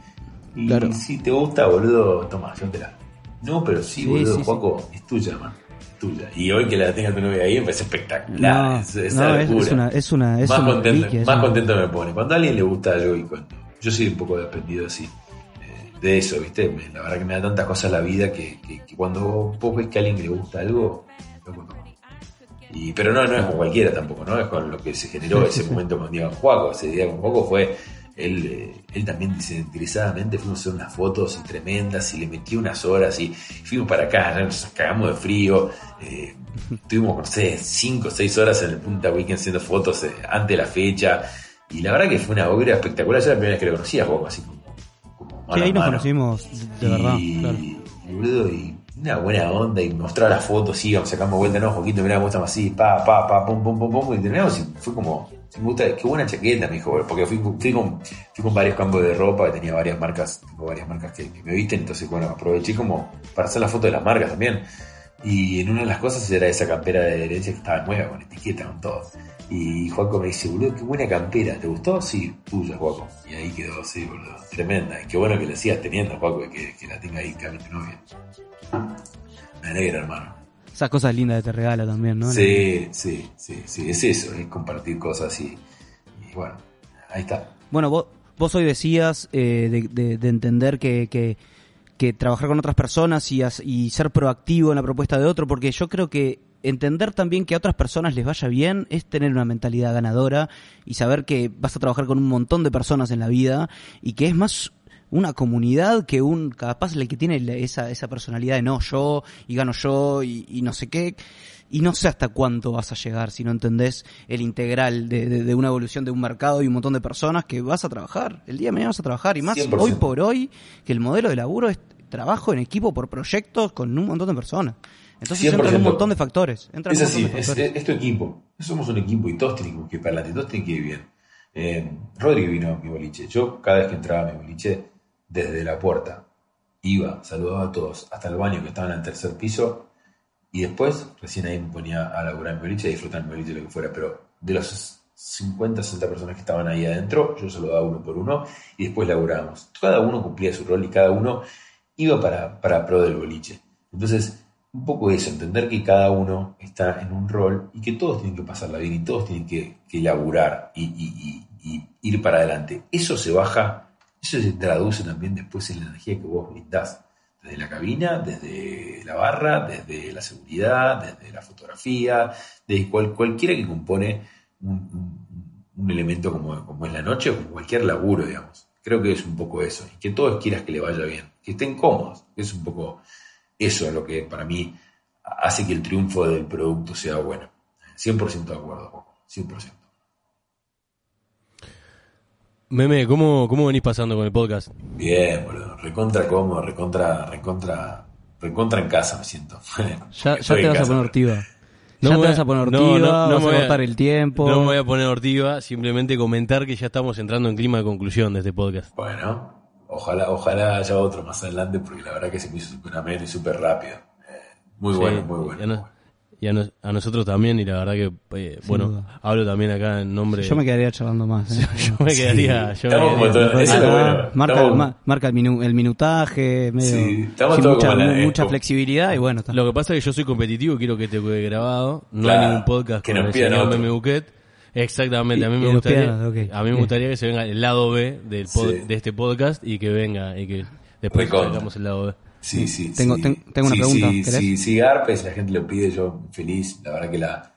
C: y
B: Claro.
C: si te gusta, boludo, toma, llévatela. No, pero sí,
B: Sí,
C: boludo,
B: sí, sí.
C: Juaco, es tuya, hermano. Tuya. Y hoy que la tenga tu novia ahí, me parece espectacular.
B: no,
C: es, es
B: no,
C: una
B: es, una, es una, es
C: más
B: una
C: contento,
B: reliquia, es
C: más
B: una-
C: contento me pone. Cuando a alguien le gusta algo y cuando. Yo soy un poco dependido así. eh, De eso, ¿viste? Me- La verdad que me da tantas cosas la vida que, que- que cuando vos ves que a alguien le gusta algo, loco, no. Y, pero no, no es con cualquiera tampoco, ¿no? Es con lo que se generó ese momento con Diego Juaco. Ese día con Juaco fue. Él, eh, él también desinteresadamente fuimos a hacer unas fotos y tremendas y le metí unas horas y fuimos para acá, nos cagamos de frío. eh, estuvimos, no sé, 5 o 6 horas en el Punta Weekend haciendo fotos eh, antes de la fecha. Y la verdad que fue una obra espectacular. Yo era la primera vez que lo conocía a Juaco, así como. como mano
B: Sí, ahí nos
C: mano.
B: conocimos de verdad.
C: Y,
B: claro.
C: y, boludo, y una buena onda y mostrar las fotos, íbamos, sacamos vuelta, no, Joaquito, mirá, vos estamos así, pa, pa, pa, pum, pum, pum, pum, y terminamos y fue como, me gusta, qué buena chaqueta, me dijo, porque fui, fui, con, fui con varios campos de ropa, tenía varias marcas, tengo varias marcas que, que me visten, entonces bueno, aproveché como para hacer la foto de las marcas también. Y en una de las cosas era esa campera de herencia que estaba nueva, con etiqueta, con todo. Y Juaco me dice, boludo, qué buena campera, ¿te gustó? Sí, tuya, Juaco. Y ahí quedó, sí, boludo, tremenda. Y qué bueno que la sigas teniendo, Juaco, y que, que la tenga ahí cambio tu novia. Me alegra, hermano.
B: Esas cosas lindas que te regala también, ¿no?
C: Sí, sí, sí, sí, es eso, es compartir cosas y, y bueno, ahí está.
B: Bueno, vos, vos hoy decías eh, de, de- de entender que, que, que trabajar con otras personas y, as- y ser proactivo en la propuesta de otro, porque yo creo que entender también que a otras personas les vaya bien es tener una mentalidad ganadora y saber que vas a trabajar con un montón de personas en la vida y que es más una comunidad que un capaz el que tiene esa, esa personalidad de no yo y gano yo y, y no sé qué y no sé hasta cuánto vas a llegar si no entendés el integral de, de- de una evolución de un mercado y un montón de personas que vas a trabajar. El día de mañana vas a trabajar y más
C: 100%.
B: hoy por hoy que el modelo de laburo es trabajo en equipo por proyectos con un montón de personas. Entonces entran un
C: 100%.
B: montón de factores. Entran
C: Es así,
B: de
C: es,
B: factores.
C: es tu equipo. Somos un equipo y todos tenemos que para todos tienen que ir bien. Eh, Rodri vino a mi boliche. Yo, cada vez que entraba a mi boliche, desde la puerta, iba, saludaba a todos, hasta el baño que estaban en el tercer piso, y después, recién ahí me ponía a laburar en mi boliche, a disfrutar mi boliche, lo que fuera. Pero de los 50, 60 personas que estaban ahí adentro, yo saludaba uno por uno, y después laburábamos. Cada uno cumplía su rol y cada uno iba para, para pro del boliche. Entonces, un poco eso, entender que cada uno está en un rol y que todos tienen que pasarla bien y todos tienen que, que laburar y, ir para adelante. Eso se baja, eso se traduce también después en la energía que vos brindás. Desde la cabina, desde la barra, desde la seguridad, desde la fotografía, desde cual- cualquiera que compone un, elemento como, es la noche o como cualquier laburo, digamos. Creo que es un poco eso. Y que todos quieras que le vaya bien, que estén cómodos. Es un poco eso lo que para mí hace que el triunfo del producto sea bueno. 100% de acuerdo, Coco, 100%.
A: Meme, ¿cómo, ¿cómo venís pasando con el podcast?
C: Bien, boludo. Recontra cómodo, recontra, recontra, recontra en casa me siento.
B: Ya, te vas a poner ortiva.
A: No
B: ya
A: me
B: te vas a poner ortiva,
A: no, no
B: vas
A: me
B: a
A: voy a-
B: cortar el tiempo.
A: No me voy a poner ortiva, simplemente comentar que ya estamos entrando en clima de conclusión de este podcast.
C: Bueno, ojalá, ojalá haya otro más adelante porque la verdad que se me hizo súper ameno y súper rápido. Eh, muy
A: Sí,
C: bueno, muy
A: y a
C: bueno.
A: no- Y a, nos- a nosotros también, y la verdad que, eh, bueno,
B: duda.
A: hablo también acá en nombre...
B: Yo me quedaría charlando más. ¿eh?
A: yo me quedaría... Yo me quedaría-
C: eso bueno.
B: marca,
C: Estamos-
B: ma- marca el, minu- el minutaje, medio,
C: Sí, estamos
B: sin
C: todos
B: mucha, mucha flexibilidad y bueno, está.
A: Lo que pasa es que yo soy competitivo y quiero que te quede grabado. No
C: Claro,
A: hay ningún podcast
C: que
A: con
C: nos
A: el señor. Meme Buquet. Exactamente, a mí
B: Y-
A: me gustaría,
B: pidan, ok,
A: a mí me
B: bien.
A: gustaría que se venga el lado B del pod-
C: Sí.
A: de este podcast y que venga y que después sacamos el lado B.
C: Sí, sí,
B: Tengo-
C: sí.
B: ten- tengo una
C: Sí,
B: pregunta,
C: Sí, sí, Garpes, la gente lo pide, yo feliz. La verdad que la,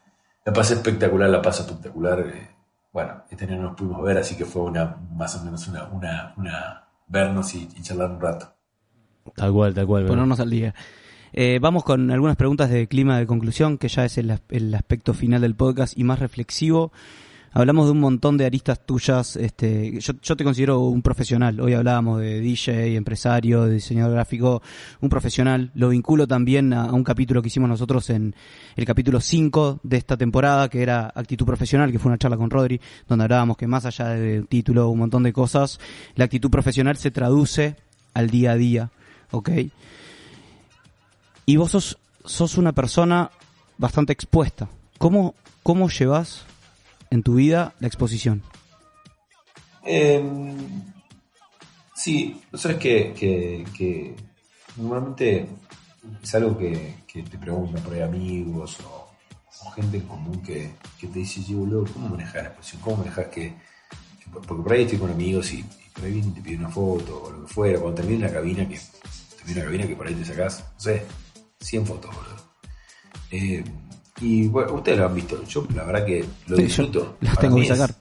C: la pasé espectacular, la paso espectacular. eh, Bueno, este año no nos pudimos ver, así que fue una más o menos una, una, una vernos y, y charlar un rato.
A: Tal cual, tal cual.
B: Ponernos al día. Eh, vamos con algunas preguntas de clima de conclusión, que ya es el, as- el aspecto final del podcast y más reflexivo. Hablamos de un montón de aristas tuyas. Este, yo, te considero un profesional. Hoy hablábamos de DJ, empresario, de diseñador gráfico, un profesional. Lo vinculo también a, un capítulo que hicimos nosotros en el capítulo 5 de esta temporada, que era Actitud Profesional, que fue una charla con Rodri, donde hablábamos que más allá del título, un montón de cosas, la actitud profesional se traduce al día a día. ¿Ok? Y vos sos, sos una persona bastante expuesta. ¿Cómo, cómo llevas en tu vida la exposición?
C: Eh, sí, sabes que, que, que normalmente es algo que, que te preguntan por ahí amigos o, o gente en común que, que te dice, yo, boludo, ¿cómo manejas la expresión? ¿Cómo manejas que, que por- Porque por ahí estoy con amigos y, y por ahí vienen y te piden una foto o lo que fuera, cuando termine la cabina que termina la cabina que por ahí te sacás, no sé, 100 fotos, boludo. Eh, y bueno, ustedes lo han visto, yo la verdad que lo
B: Sí,
C: disfruto.
B: las
C: Para
B: tengo que
C: es-
B: sacar.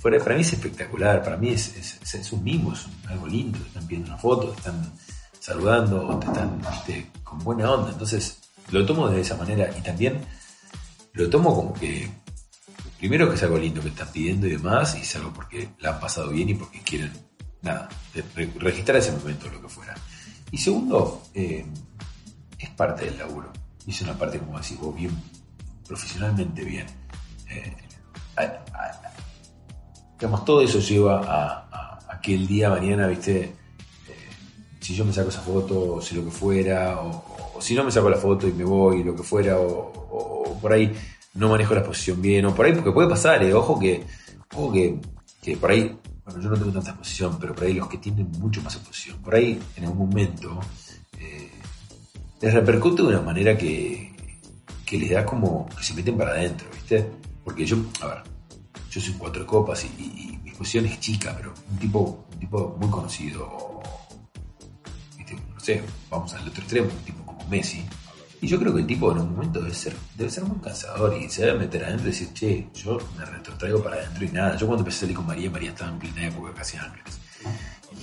C: Fuera, para mí es espectacular, para mí es, es, es- es un mimo, es un- algo lindo, están pidiendo una foto, están saludando, o te están con buena onda, entonces lo tomo de esa manera y también lo tomo como que, primero que es algo lindo que están pidiendo y demás, y es algo porque la han pasado bien y porque quieren, nada, registrar ese momento, lo que fuera. Y segundo, eh, es parte del laburo, y es una parte, como decís vos, bien, profesionalmente bien. Eh, digamos, todo eso lleva a, a- que el día mañana, viste, eh, si yo me saco esa foto, o si lo que fuera, o, si no me saco la foto y me voy, lo que fuera, o, por ahí no manejo la exposición bien, o por ahí, porque puede pasar, eh, ojo que, ojo que, que por ahí, bueno, yo no tengo tanta exposición, pero por ahí los que tienen mucho más exposición, por ahí en algún momento les repercute de una manera que, que les da como que se meten para adentro, ¿viste? Porque yo, a ver, yo soy cuatro copas y, mi exposición es chica, pero un tipo, un tipo muy conocido, ¿viste? no sé, vamos al otro extremo, un tipo como Messi. Y yo creo que el tipo en un momento debe ser, debe ser muy cansador y se debe meter adentro y decir, che, yo me retrotraigo para adentro y nada. Yo cuando empecé a salir con María, María estaba en plena época casi ángeles.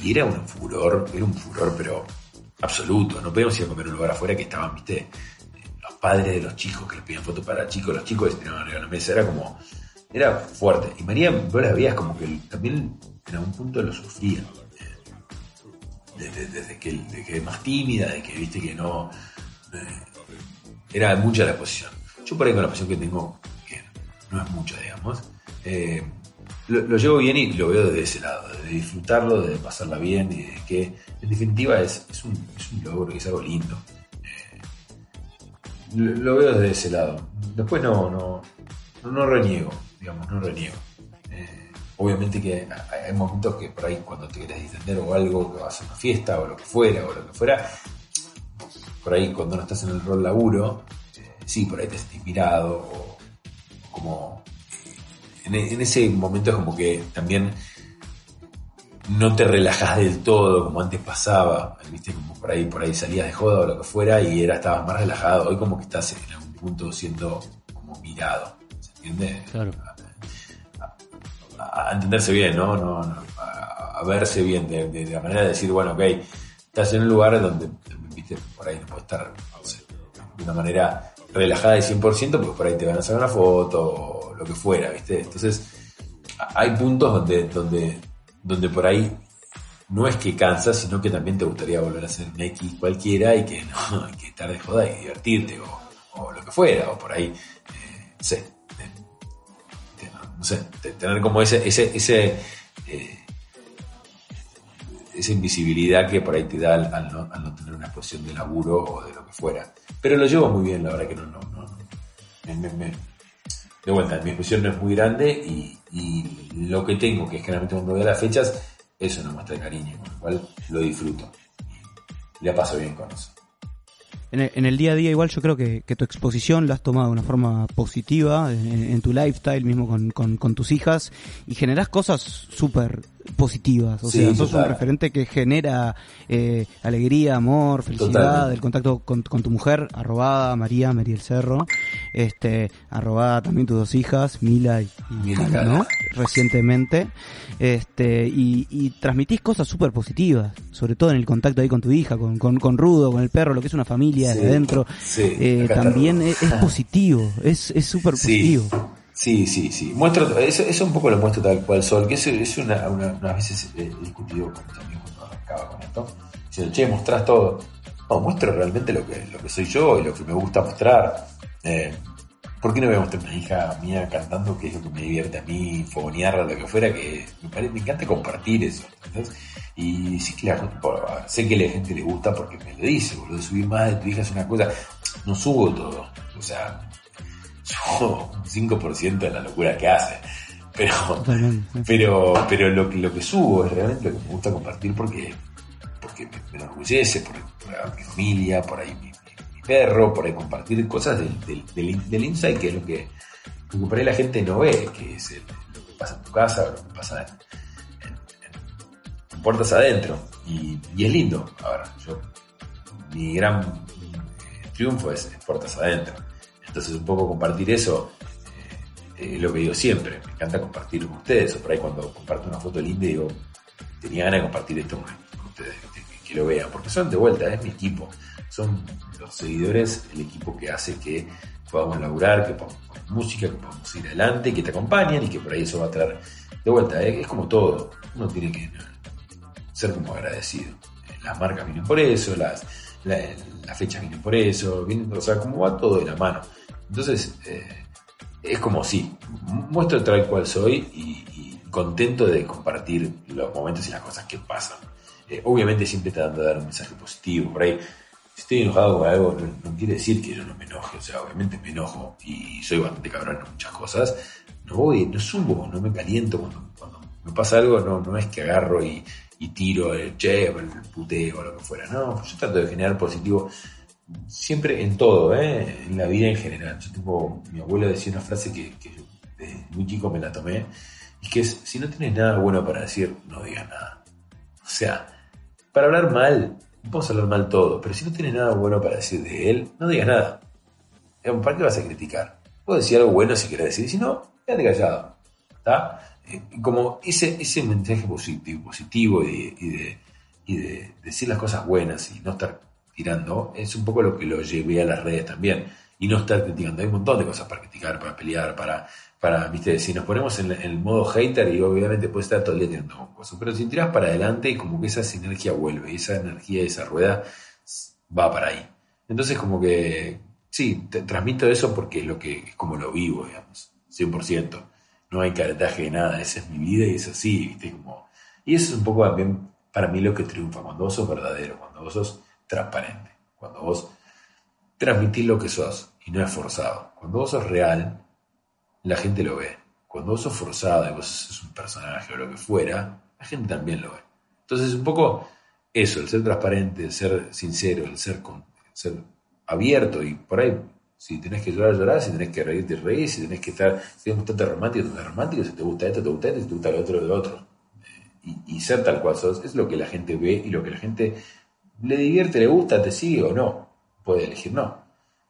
C: Y era un furor, era un furor, pero absoluto. No podíamos ir a comer a un lugar afuera que estaban, viste, los padres de los chicos que les pedían fotos para chicos, los chicos les tiraban arriba la mesa. Era como, era fuerte. Y María, vos la veías como que también en algún punto lo sufría. Desde, desde que, de que más tímida, de que viste que no. eh, era mucha la exposición. Yo por ahí con la pasión que tengo, que no es mucha, digamos, eh, lo, llevo bien y lo veo desde ese lado, de disfrutarlo, de pasarla bien y de que en definitiva es, un, logro y es algo lindo. Eh, lo, veo desde ese lado. Después no, no, no, reniego, digamos, no reniego. Eh, obviamente que hay momentos que por ahí cuando te querés distender o algo, que vas a una fiesta o lo que fuera, o lo que fuera, por ahí cuando no estás en el rol laburo, eh, sí, por ahí te sentís mirado o, o como... En, e- en ese momento es como que también no te relajás del todo como antes pasaba, viste, como por ahí, por ahí salías de joda o lo que fuera y era, estabas más relajado, hoy como que estás en algún punto siendo como mirado, ¿se entiende?
A: Claro.
C: a, a entenderse bien, ¿no? no, no, a, a verse bien, de, de- de la manera de decir, bueno, ok, estás en un lugar donde, viste, por ahí no puedes estar de una manera relajada y 100%, porque por ahí te van a hacer una foto o lo que fuera, ¿viste? Entonces, hay puntos donde, donde, donde por ahí no es que cansas, sino que también te gustaría volver a ser un X cualquiera y que no, que estar de joda y divertirte o, o lo que fuera, o por ahí, eh, no sé, eh, no, sé, te- tener como ese, ese, ese eh, esa invisibilidad que por ahí te da al, no, al no tener una exposición de laburo o de lo que fuera. Pero lo llevo muy bien, la verdad que no, no, no. de vuelta, mi exposición no es muy grande y, lo que tengo, que es generalmente cuando veo las fechas, eso no muestra cariño, con lo cual lo disfruto. La paso bien con eso.
B: En el, día a día igual yo creo que, tu exposición la has tomado de una forma positiva en, tu lifestyle, mismo con tus hijas, y generás cosas súper positivas. O
C: Sí,
B: sea, sos
C: total.
B: un referente que genera eh, alegría, amor, felicidad,
C: Totalmente.
B: el contacto con, con tu mujer, arrobada María Mariel Cerro, este, arrobada también tus dos hijas, Mila y, y
C: Mila.
B: ¿no? Recientemente, este, y, y transmitís cosas súper positivas, sobre todo en el contacto ahí con tu hija, con, con, con Rudo, con el perro, lo que es una familia
C: Sí,
B: de adentro.
C: sí,
B: Eh, también es, es positivo, es es súper
C: Sí,
B: positivo.
C: Sí, sí, sí. Muestro, eso, eso un poco lo muestro tal cual sol, que eso es una, una, unas veces he discutido con mis amigos cuando arrancaba con esto. Diciendo, che, mostrás todo. No, muestro realmente lo que, lo que soy yo y lo que me gusta mostrar. Eh, ¿Por qué no voy a mostrar una hija mía cantando, que es lo que me divierte a mí, fogonearla, lo que fuera, que me, pare- me encanta compartir eso. ¿entendés? Y sí ver, sé que a la gente le gusta porque me lo dice, boludo, subir más de tu hija es una cosa. No subo todo. O sea, subo un 5% de la locura que hace. Pero, pero, pero lo, que- lo que subo es realmente lo que me gusta compartir porque, porque me, me enorgullece, por, por mi familia, por ahí mi, perro, por ahí compartir cosas del, del, del, del inside, que es lo que, lo que por ahí la gente no ve, que es el- lo que pasa en tu casa, lo que pasa en, en- en- puertas adentro. Y, y es lindo. Ahora, yo, mi gran triunfo es, es puertas adentro. Entonces, un poco compartir eso eh, es lo que digo siempre. Me encanta compartir con ustedes. O por ahí, cuando comparto una foto linda, digo, tenía ganas de compartir esto con, ustedes, que, lo vean. Porque son de vuelta, es mi equipo. Son los seguidores, el equipo que hace que podamos laburar, que podamos poner música, que podamos ir adelante, que te acompañan y que por ahí eso va a traer de vuelta. eh, Es como todo. Uno tiene que ser como agradecido. Eh, Las marcas vienen por eso, las, la- las fechas vienen por eso, vienen, o sea, como va todo de la mano. Entonces, eh, es como sí, muestro tal cual soy y, y contento de compartir los momentos y las cosas que pasan. Eh, obviamente siempre tratando de dar un mensaje positivo. Por ahí, si estoy enojado con algo, no, no quiere decir que yo no me enoje. O sea, obviamente me enojo y soy bastante cabrón en muchas cosas. No voy, no subo, no me caliento cuando, cuando me pasa algo, no, no es que agarro y, y tiro el che el puteo o lo que fuera. No, yo trato de generar positivo siempre en todo, ¿eh? en la vida en general. Yo tengo, mi abuelo decía una frase que, que desde muy chico me la tomé, y que es, si no tienes nada bueno para decir, no digas nada. O sea, para hablar mal, vos hablar mal todo, pero si no tienes nada bueno para decir de él, no digas nada. Eh, ¿Para qué vas a criticar? Puedes decir algo bueno si quieres decir, si no, quédate callado. ¿Está? Eh, como ese, mensaje positivo, positivo y, y de, y de decir las cosas buenas y no estar tirando, es un poco lo que lo llevé a las redes también. Y no estar criticando. Hay un montón de cosas para criticar, para pelear, para, para viste, si nos ponemos en, el modo hater y obviamente puedes estar todo el día tirando cosas, pero si tiras para adelante, como que esa sinergia vuelve, y esa energía, esa rueda va para ahí. Entonces como que, sí, te transmito eso porque es lo que, es como lo vivo, digamos, 100%. No hay caretaje de nada, esa es mi vida y es así, viste, como... Y eso es un poco también para mí lo que triunfa, cuando vos sos verdadero, cuando vos sos transparente, cuando vos transmitís lo que sos y no es forzado. Cuando vos sos real, la gente lo ve. Cuando vos sos forzado y vos sos un personaje o lo que fuera, la gente también lo ve. Entonces, un poco eso, el ser transparente, el ser sincero, el ser, ser abierto y por ahí, si tenés que llorar, llorar, si tenés que reírte, reír, si tenés que estar, si te gusta romántico, te romántico, si te gusta esto, te gusta esto, si te gusta lo otro, lo otro. Y, y ser tal cual sos es lo que la gente ve y lo que la gente le divierte, le gusta, te sigue o no. Puede elegir no.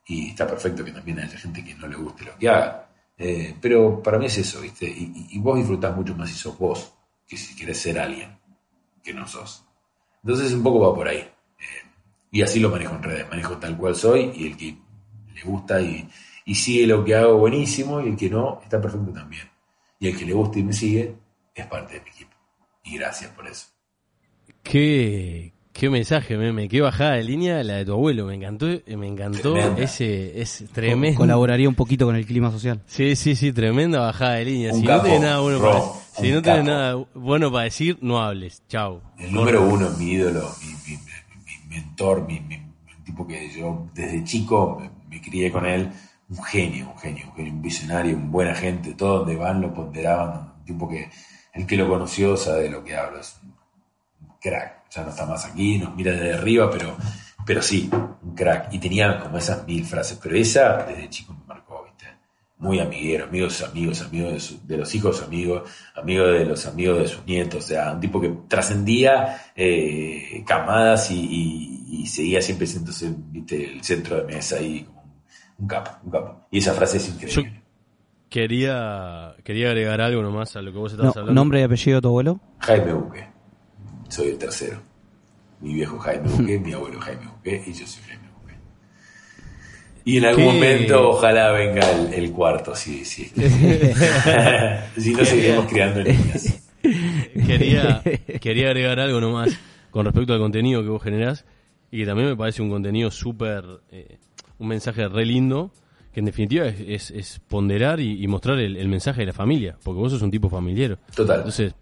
C: Y está perfecto que también haya gente que no le guste lo que haga. Eh, pero para mí es eso, ¿viste? Y, vos disfrutás mucho más si sos vos que si querés ser alguien que no sos. Entonces un poco va por ahí. Eh, y así lo manejo en redes. Manejo tal cual soy y el que le gusta y, y sigue lo que hago buenísimo y el que no está perfecto también. Y el que le gusta y me sigue es parte de mi equipo. Y gracias por eso.
A: Qué, Qué mensaje, meme, qué bajada de línea la de tu abuelo, me encantó, me encantó
C: Tremenda.
A: ese, es tremendo.
B: Colaboraría un poquito con el clima social.
A: Sí, sí, sí, tremenda bajada de línea.
C: Un
A: Si
C: capo,
A: no tenés nada bueno para, si
C: un
A: no tenés
C: capo.
A: nada bueno para decir, no hables. Chau.
C: El número uno, mi ídolo, mi, mi- mi- mi mentor, mi, mi- el tipo que yo desde chico me, me crié con él, un genio, un genio, un genio, un visionario, un buen agente, todo donde van lo ponderaban, un tipo que el que lo conoció sabe de lo que hablo, es un crack, ya no está más aquí, nos mira desde arriba, pero, pero sí, un crack, y tenía como esas mil frases, pero esa desde chico me marcó, ¿viste? Muy amiguero, amigos amigos, amigos de, su- de los hijos amigos, amigos de los amigos de sus nietos, o sea, un tipo que trascendía eh, camadas y, y- y seguía siempre siendo ¿viste? el centro de mesa y como un, un capo, un capo. Y esa frase es increíble.
A: Quería, quería agregar algo nomás a lo que vos
B: No,
A: estabas hablando.
B: ¿Nombre y apellido de tu abuelo?
C: Jaime Buque, soy el tercero. Mi viejo Jaime Buque, mi abuelo Jaime Buque y yo soy Jaime Buque. Y en algún
A: ¿Qué?
C: momento ojalá venga el, el cuarto, si, si, si no seguiremos criando niñas.
A: Quería, quería agregar algo nomás con respecto al contenido que vos generás y que también me parece un contenido súper, eh, un mensaje re lindo, que en definitiva es, es- es ponderar y, y mostrar el, el mensaje de la familia, porque vos sos un tipo familiar.
C: Total.
A: Entonces,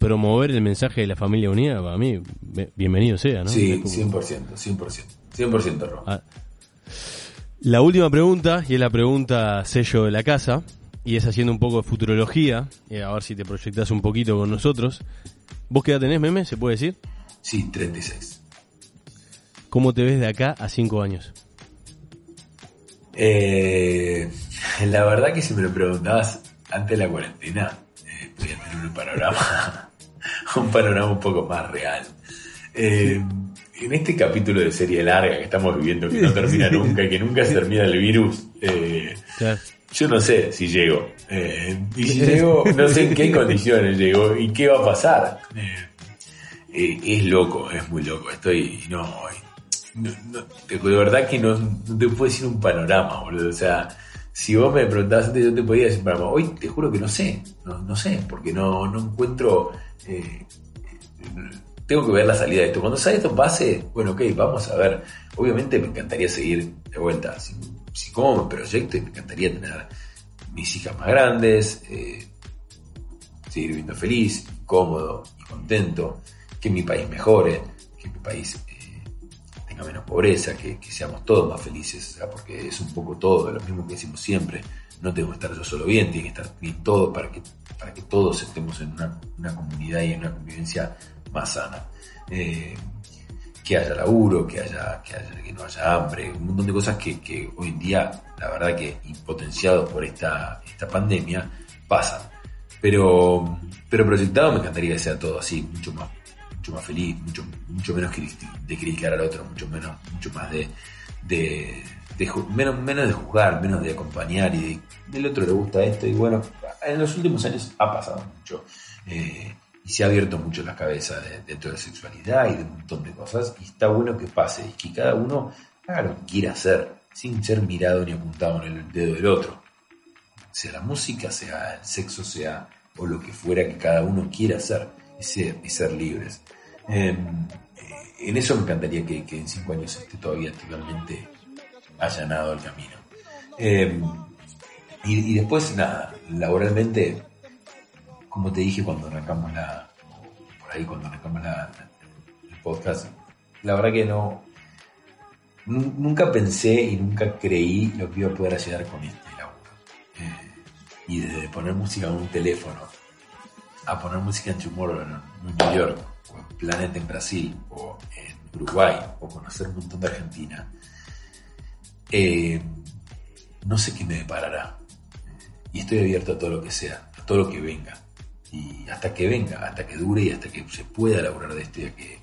A: promover el mensaje de la familia unida, para mí, bienvenido sea, ¿no?
C: Sí,
A: Es como-
C: 100%, 100%. 100% Ro.
A: Ah. La última pregunta, y es la pregunta sello de la casa, y es haciendo un poco de futurología, a ver si te proyectás un poquito con nosotros. ¿Vos qué edad tenés, meme? ¿Se puede decir?
C: Sí, 36.
A: ¿Cómo te ves de acá a cinco años?
C: Eh, la verdad que si me lo preguntabas antes de la cuarentena, eh, podía tener un panorama, un panorama un poco más real. Eh, en este capítulo de serie larga que estamos viviendo, que no termina nunca, que nunca se termina el virus, eh, yo no sé si llego. Eh, y si llego, no sé en qué condiciones llego y qué va a pasar. Es loco, es muy loco. Estoy, no, no, no, de verdad que no, no te puedo decir un panorama, boludo. O sea, si vos me preguntabas antes, yo te podía decir un panorama. Hoy te juro que no sé, no, no sé, porque no, no encuentro. Eh, tengo que ver la salida de esto. Cuando sale esto pase, bueno, ok, vamos a ver. Obviamente me encantaría seguir de vuelta. Si, como me proyecto y me encantaría tener mis hijas más grandes, eh, seguir viviendo feliz, cómodo y contento, que mi país mejore, que mi país eh, tenga menos pobreza, que, seamos todos más felices, porque es un poco todo, lo mismo que decimos siempre, no tengo que estar yo solo bien, tiene que estar bien todo para que, para que todos estemos en una, una comunidad y en una convivencia más sana. Eh, que haya laburo, que haya, que haya, que no haya hambre, un montón de cosas que, que hoy en día, la verdad que impotenciados por esta, esta pandemia, pasan. Pero, pero proyectado me encantaría que sea todo así, mucho más, mucho más feliz, mucho, mucho menos de criticar al otro, mucho menos, mucho más de, de, de menos, menos de juzgar, menos de acompañar y de, del otro le gusta esto y bueno, en los últimos años ha pasado mucho. Eh, y se ha abierto mucho la cabeza de, dentro de la sexualidad y de un montón de cosas y está bueno que pase y que cada uno haga lo que quiera hacer sin ser mirado ni apuntado en el dedo del otro sea la música, sea el sexo, sea o lo que fuera que cada uno quiera hacer y ser, y ser libres. Eh, eh, en eso me encantaría que, en cinco años esté todavía totalmente allanado el camino. Eh, y, después, nada, laboralmente, como te dije cuando arrancamos la, por ahí cuando arrancamos la, el podcast, la verdad que no, nu- nunca pensé y nunca creí lo que iba a poder llegar con este laburo. Eh, y desde poner música en un teléfono a poner música en Tomorrowland, en New York, o en Planet en Brasil, o en Uruguay, o conocer un montón de Argentina, eh, no sé qué me deparará. Y estoy abierto a todo lo que sea, a todo lo que venga. Y hasta que venga, hasta que dure y hasta que se pueda laburar de a que,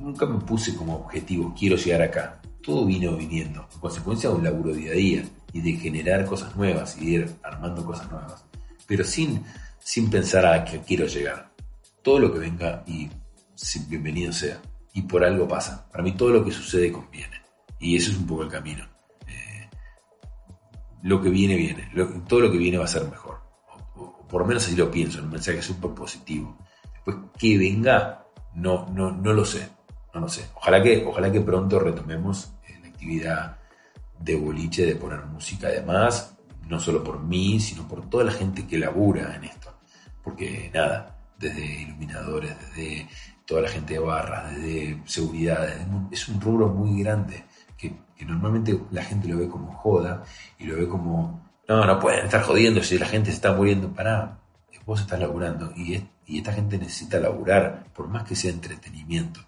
C: nunca me puse como objetivo, quiero llegar acá. Todo vino viniendo, en consecuencia de un laburo día a día y de generar cosas nuevas y ir armando cosas nuevas. Pero sin, sin pensar a que quiero llegar. Todo lo que venga y bienvenido sea. Y por algo pasa. Para mí todo lo que sucede conviene. Y eso es un poco el camino. Lo que viene, viene. Lo- todo lo que viene va a ser mejor. Por lo menos así lo pienso, en un mensaje súper positivo. Después que venga, no, no, no lo sé. No lo sé. Ojalá que, ojalá que pronto retomemos eh, la actividad de boliche, de poner música además, no solo por mí, sino por toda la gente que labura en esto. Porque nada, desde iluminadores, desde toda la gente de barras, desde seguridad, es un rubro muy grande que, normalmente la gente lo ve como joda y lo ve como, no, no pueden estar jodiendo si la gente se está muriendo. Pará, vos estás laburando y, y esta gente necesita laburar, por más que sea entretenimiento.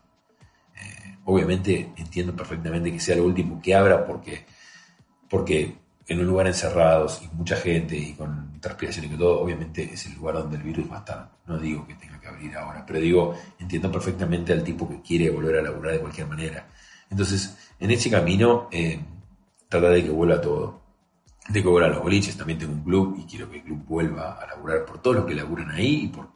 C: Eh, obviamente entiendo perfectamente que sea lo último que abra porque porque en un lugar encerrados y mucha gente y con transpiración y todo, obviamente es el lugar donde el virus va a estar. No digo que tenga que abrir ahora, pero digo, entiendo perfectamente al tipo que quiere volver a laburar de cualquier manera. Entonces, en ese camino, eh, tratar de que vuelva todo. De que vuelva a los boliches, también tengo un club y quiero que el club vuelva a laburar por todos los que laburan ahí y por,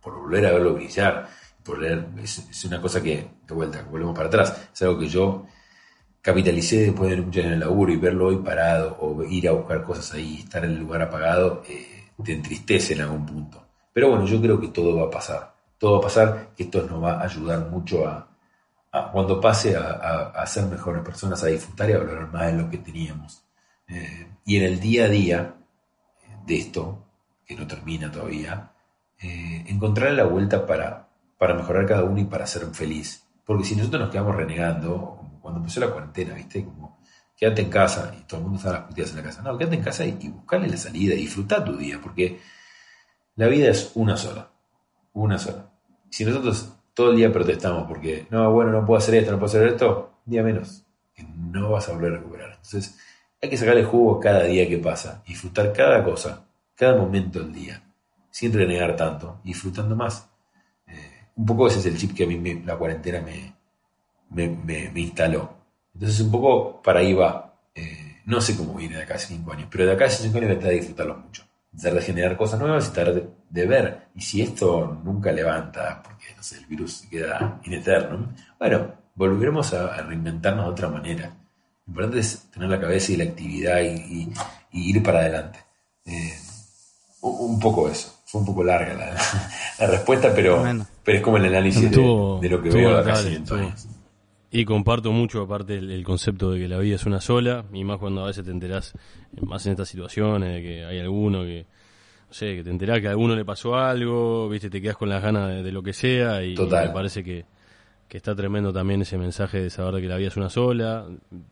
C: volver a verlo brillar. Por leer, es, una cosa que, de vuelta, volvemos para atrás, es algo que yo capitalicé después de años en el laburo y verlo hoy parado o ir a buscar cosas ahí, estar en el lugar apagado, eh, te entristece en algún punto. Pero bueno, yo creo que todo va a pasar. Todo va a pasar, que esto nos va a ayudar mucho a, a- cuando pase a, a- ser mejores personas, a disfrutar y a valorar más de lo que teníamos. Eh, y en el día a día de esto, que no termina todavía, eh, encontrar la vuelta para, para mejorar cada uno y para ser feliz. Porque si nosotros nos quedamos renegando, como cuando empezó la cuarentena, ¿viste? Como quédate en casa y todo el mundo está las puteadas en la casa. No, quédate en casa y, y buscale la salida y disfruta tu día, porque la vida es una sola. Una sola. Si nosotros todo el día protestamos porque, no, bueno, no puedo hacer esto, no puedo hacer esto, un día menos, que no vas a volver a recuperar. Entonces, hay que sacarle jugo cada día que pasa, disfrutar cada cosa, cada momento del día, sin renegar tanto, disfrutando más. Eh, un poco ese es el chip que a mí me- la cuarentena me, me, instaló. Entonces, un poco para ahí va. Eh, no sé cómo viene de acá a cinco años, pero de acá a cinco años voy a disfrutarlo mucho. Tratar de generar cosas nuevas y tratar de, de ver. Y si esto nunca levanta, porque no sé, el virus queda in eternum, bueno, volveremos a, a reinventarnos de otra manera. Lo importante es tener la cabeza y la actividad y, y- y ir para adelante. Eh, un poco eso. Fue un poco larga la, la respuesta, pero, pero es como el análisis de,
A: Estuvo-
C: de lo que veo acá a
A: notable,
C: 500
A: estuvo.
C: años.
A: Y comparto mucho, aparte, el, el concepto de que la vida es una sola, y más cuando a veces te enterás, más en estas situaciones, de que hay alguno que no sé, que te enterás que a alguno le pasó algo, viste, te quedas con las ganas de, de lo que sea y
C: Total.
A: me parece que, que está tremendo también ese mensaje de saber que la vida es una sola.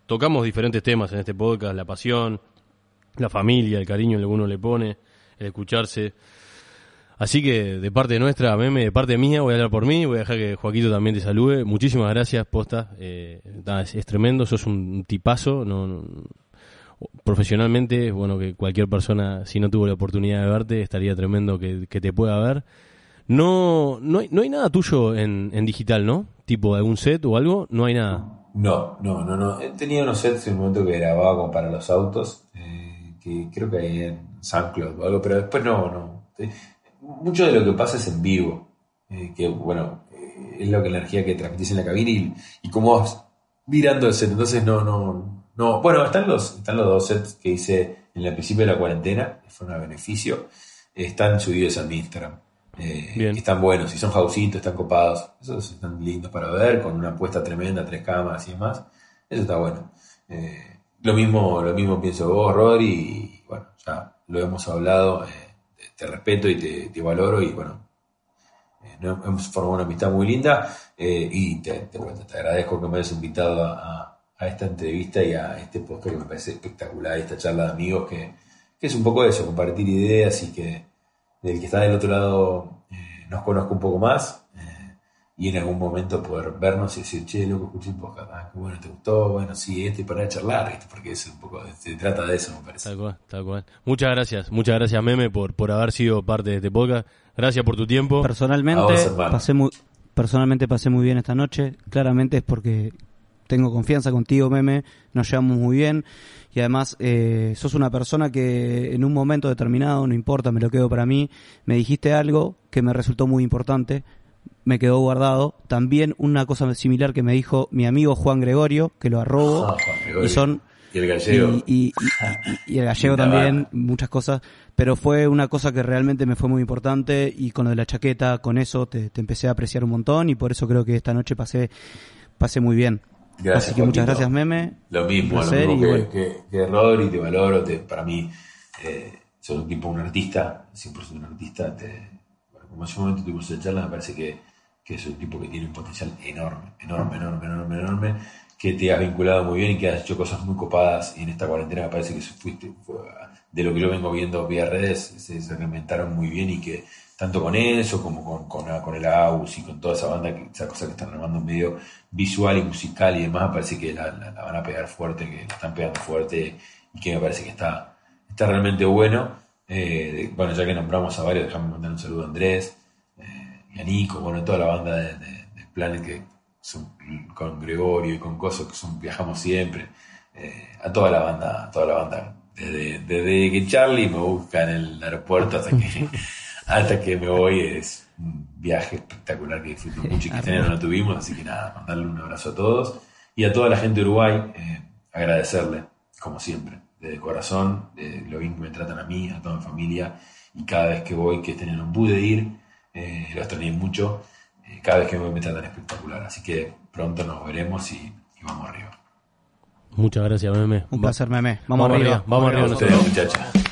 A: Tocamos diferentes temas en este podcast, la pasión, la familia, el cariño que uno le pone, el escucharse. Así que de parte nuestra, meme, de parte mía, voy a hablar por mí, voy a dejar que Joaquito también te salude. Muchísimas gracias, posta. Eh, es, es tremendo, sos un tipazo. No, no- profesionalmente, bueno, que cualquier persona, si no tuvo la oportunidad de verte, estaría tremendo que, que te pueda ver. No, no, hay, no hay nada tuyo en, digital, ¿no? Tipo algún set o algo, no hay nada.
C: No, no, no, no. Eh, Tenía unos sets en un momento que grababa como para los autos, eh, que creo que hay en SoundCloud o algo, pero después no, no. Mucho de lo que pasa es en vivo, eh, que bueno, eh, es lo que la energía que transmitís en la cabina y, y cómo vas virando el set. Entonces no, no, no. Bueno, están los, están los dos sets que hice en el principio de la cuarentena, que fueron a beneficio, están subidos a mi Instagram. Eh. Están buenos, y son jausitos, están copados. Esos están lindos para ver, con una apuesta tremenda, tres cámaras y demás. Eso está bueno. Eh, lo mismo, lo mismo pienso vos, Rodri, y bueno, ya lo hemos hablado. eh, te respeto y te, valoro, y bueno, eh, hemos formado una amistad muy linda. eh, y te, te, bueno, te agradezco que me hayas invitado a, a- esta entrevista y a este podcast que me parece espectacular, esta charla de amigos que, que es un poco eso, compartir ideas y que del que está del otro lado eh, nos conozca un poco más y en algún momento poder vernos y decir, che, loco, escuché un podcast, ah, qué bueno, te gustó, bueno, sí, este y para charlar, ¿viste? porque es un poco, se trata de eso, me parece.
A: Tal cual, tal cual. Muchas gracias, muchas gracias Meme por, por haber sido parte de este podcast. Gracias por tu tiempo.
C: A
B: Personalmente
C: vos,
B: pasé muy personalmente pasé muy bien esta noche. Claramente es porque tengo confianza contigo, meme. Nos llevamos muy bien y además eh, sos una persona que en un momento determinado, no importa, me lo quedo para mí. Me dijiste algo que me resultó muy importante. Me quedó guardado. También una cosa similar que me dijo mi amigo Juan Gregorio, que lo arrobo.
C: Ah,
B: y son
C: Y el gallego.
B: y, y- y- el gallego también, muchas cosas, pero fue una cosa que realmente me fue muy importante y con lo de la chaqueta, con eso te, te empecé a apreciar un montón y por eso creo que esta noche pasé, pasé muy bien.
C: Gracias,
B: Así que muchas gracias, Meme.
C: Lo mismo, lo mismo que,
B: bueno.
C: que, que Rodri, te valoro, te, para mí, eh, sos un tipo, un artista, 100% un artista, te, bueno, como hace un momento tuvimos esa charla, me parece que, que es un tipo que tiene un potencial enorme, enorme, enorme, enorme, enorme, que te has vinculado muy bien y que has hecho cosas muy copadas y en esta cuarentena me parece que fuiste, de lo que yo vengo viendo vía redes, se, se muy bien y que tanto con eso como con, con, con el AUS y con toda esa banda, que, esa cosa que están armando medio visual y musical y demás, me parece que la, van a pegar fuerte, que la están pegando fuerte y que me parece que está, está realmente bueno. Eh, bueno, ya que nombramos a varios, déjame mandar un saludo a Andrés a Nico, bueno, toda la banda de, de, de Planet que son con Gregorio y con Coso, que son, viajamos siempre. Eh, a toda la banda, a toda la banda. Desde, desde que Charlie me busca en el aeropuerto hasta que, hasta que me voy es un viaje espectacular que disfruto mucho y que este no lo tuvimos, así que nada, mandarle un abrazo a todos y a toda la gente de Uruguay, eh, agradecerle, como siempre, de corazón, de lo bien que me tratan a mí, a toda mi familia y cada vez que voy, que este año no pude ir, eh, lo extrañé mucho, eh, cada vez que me voy me tratan espectacular, así que pronto nos veremos y, y vamos arriba.
A: Muchas gracias Meme.
B: Un placer, Meme. Vamos, arriba.
A: Vamos arriba
C: Vamos
A: nosotros.
C: ustedes, muchachos.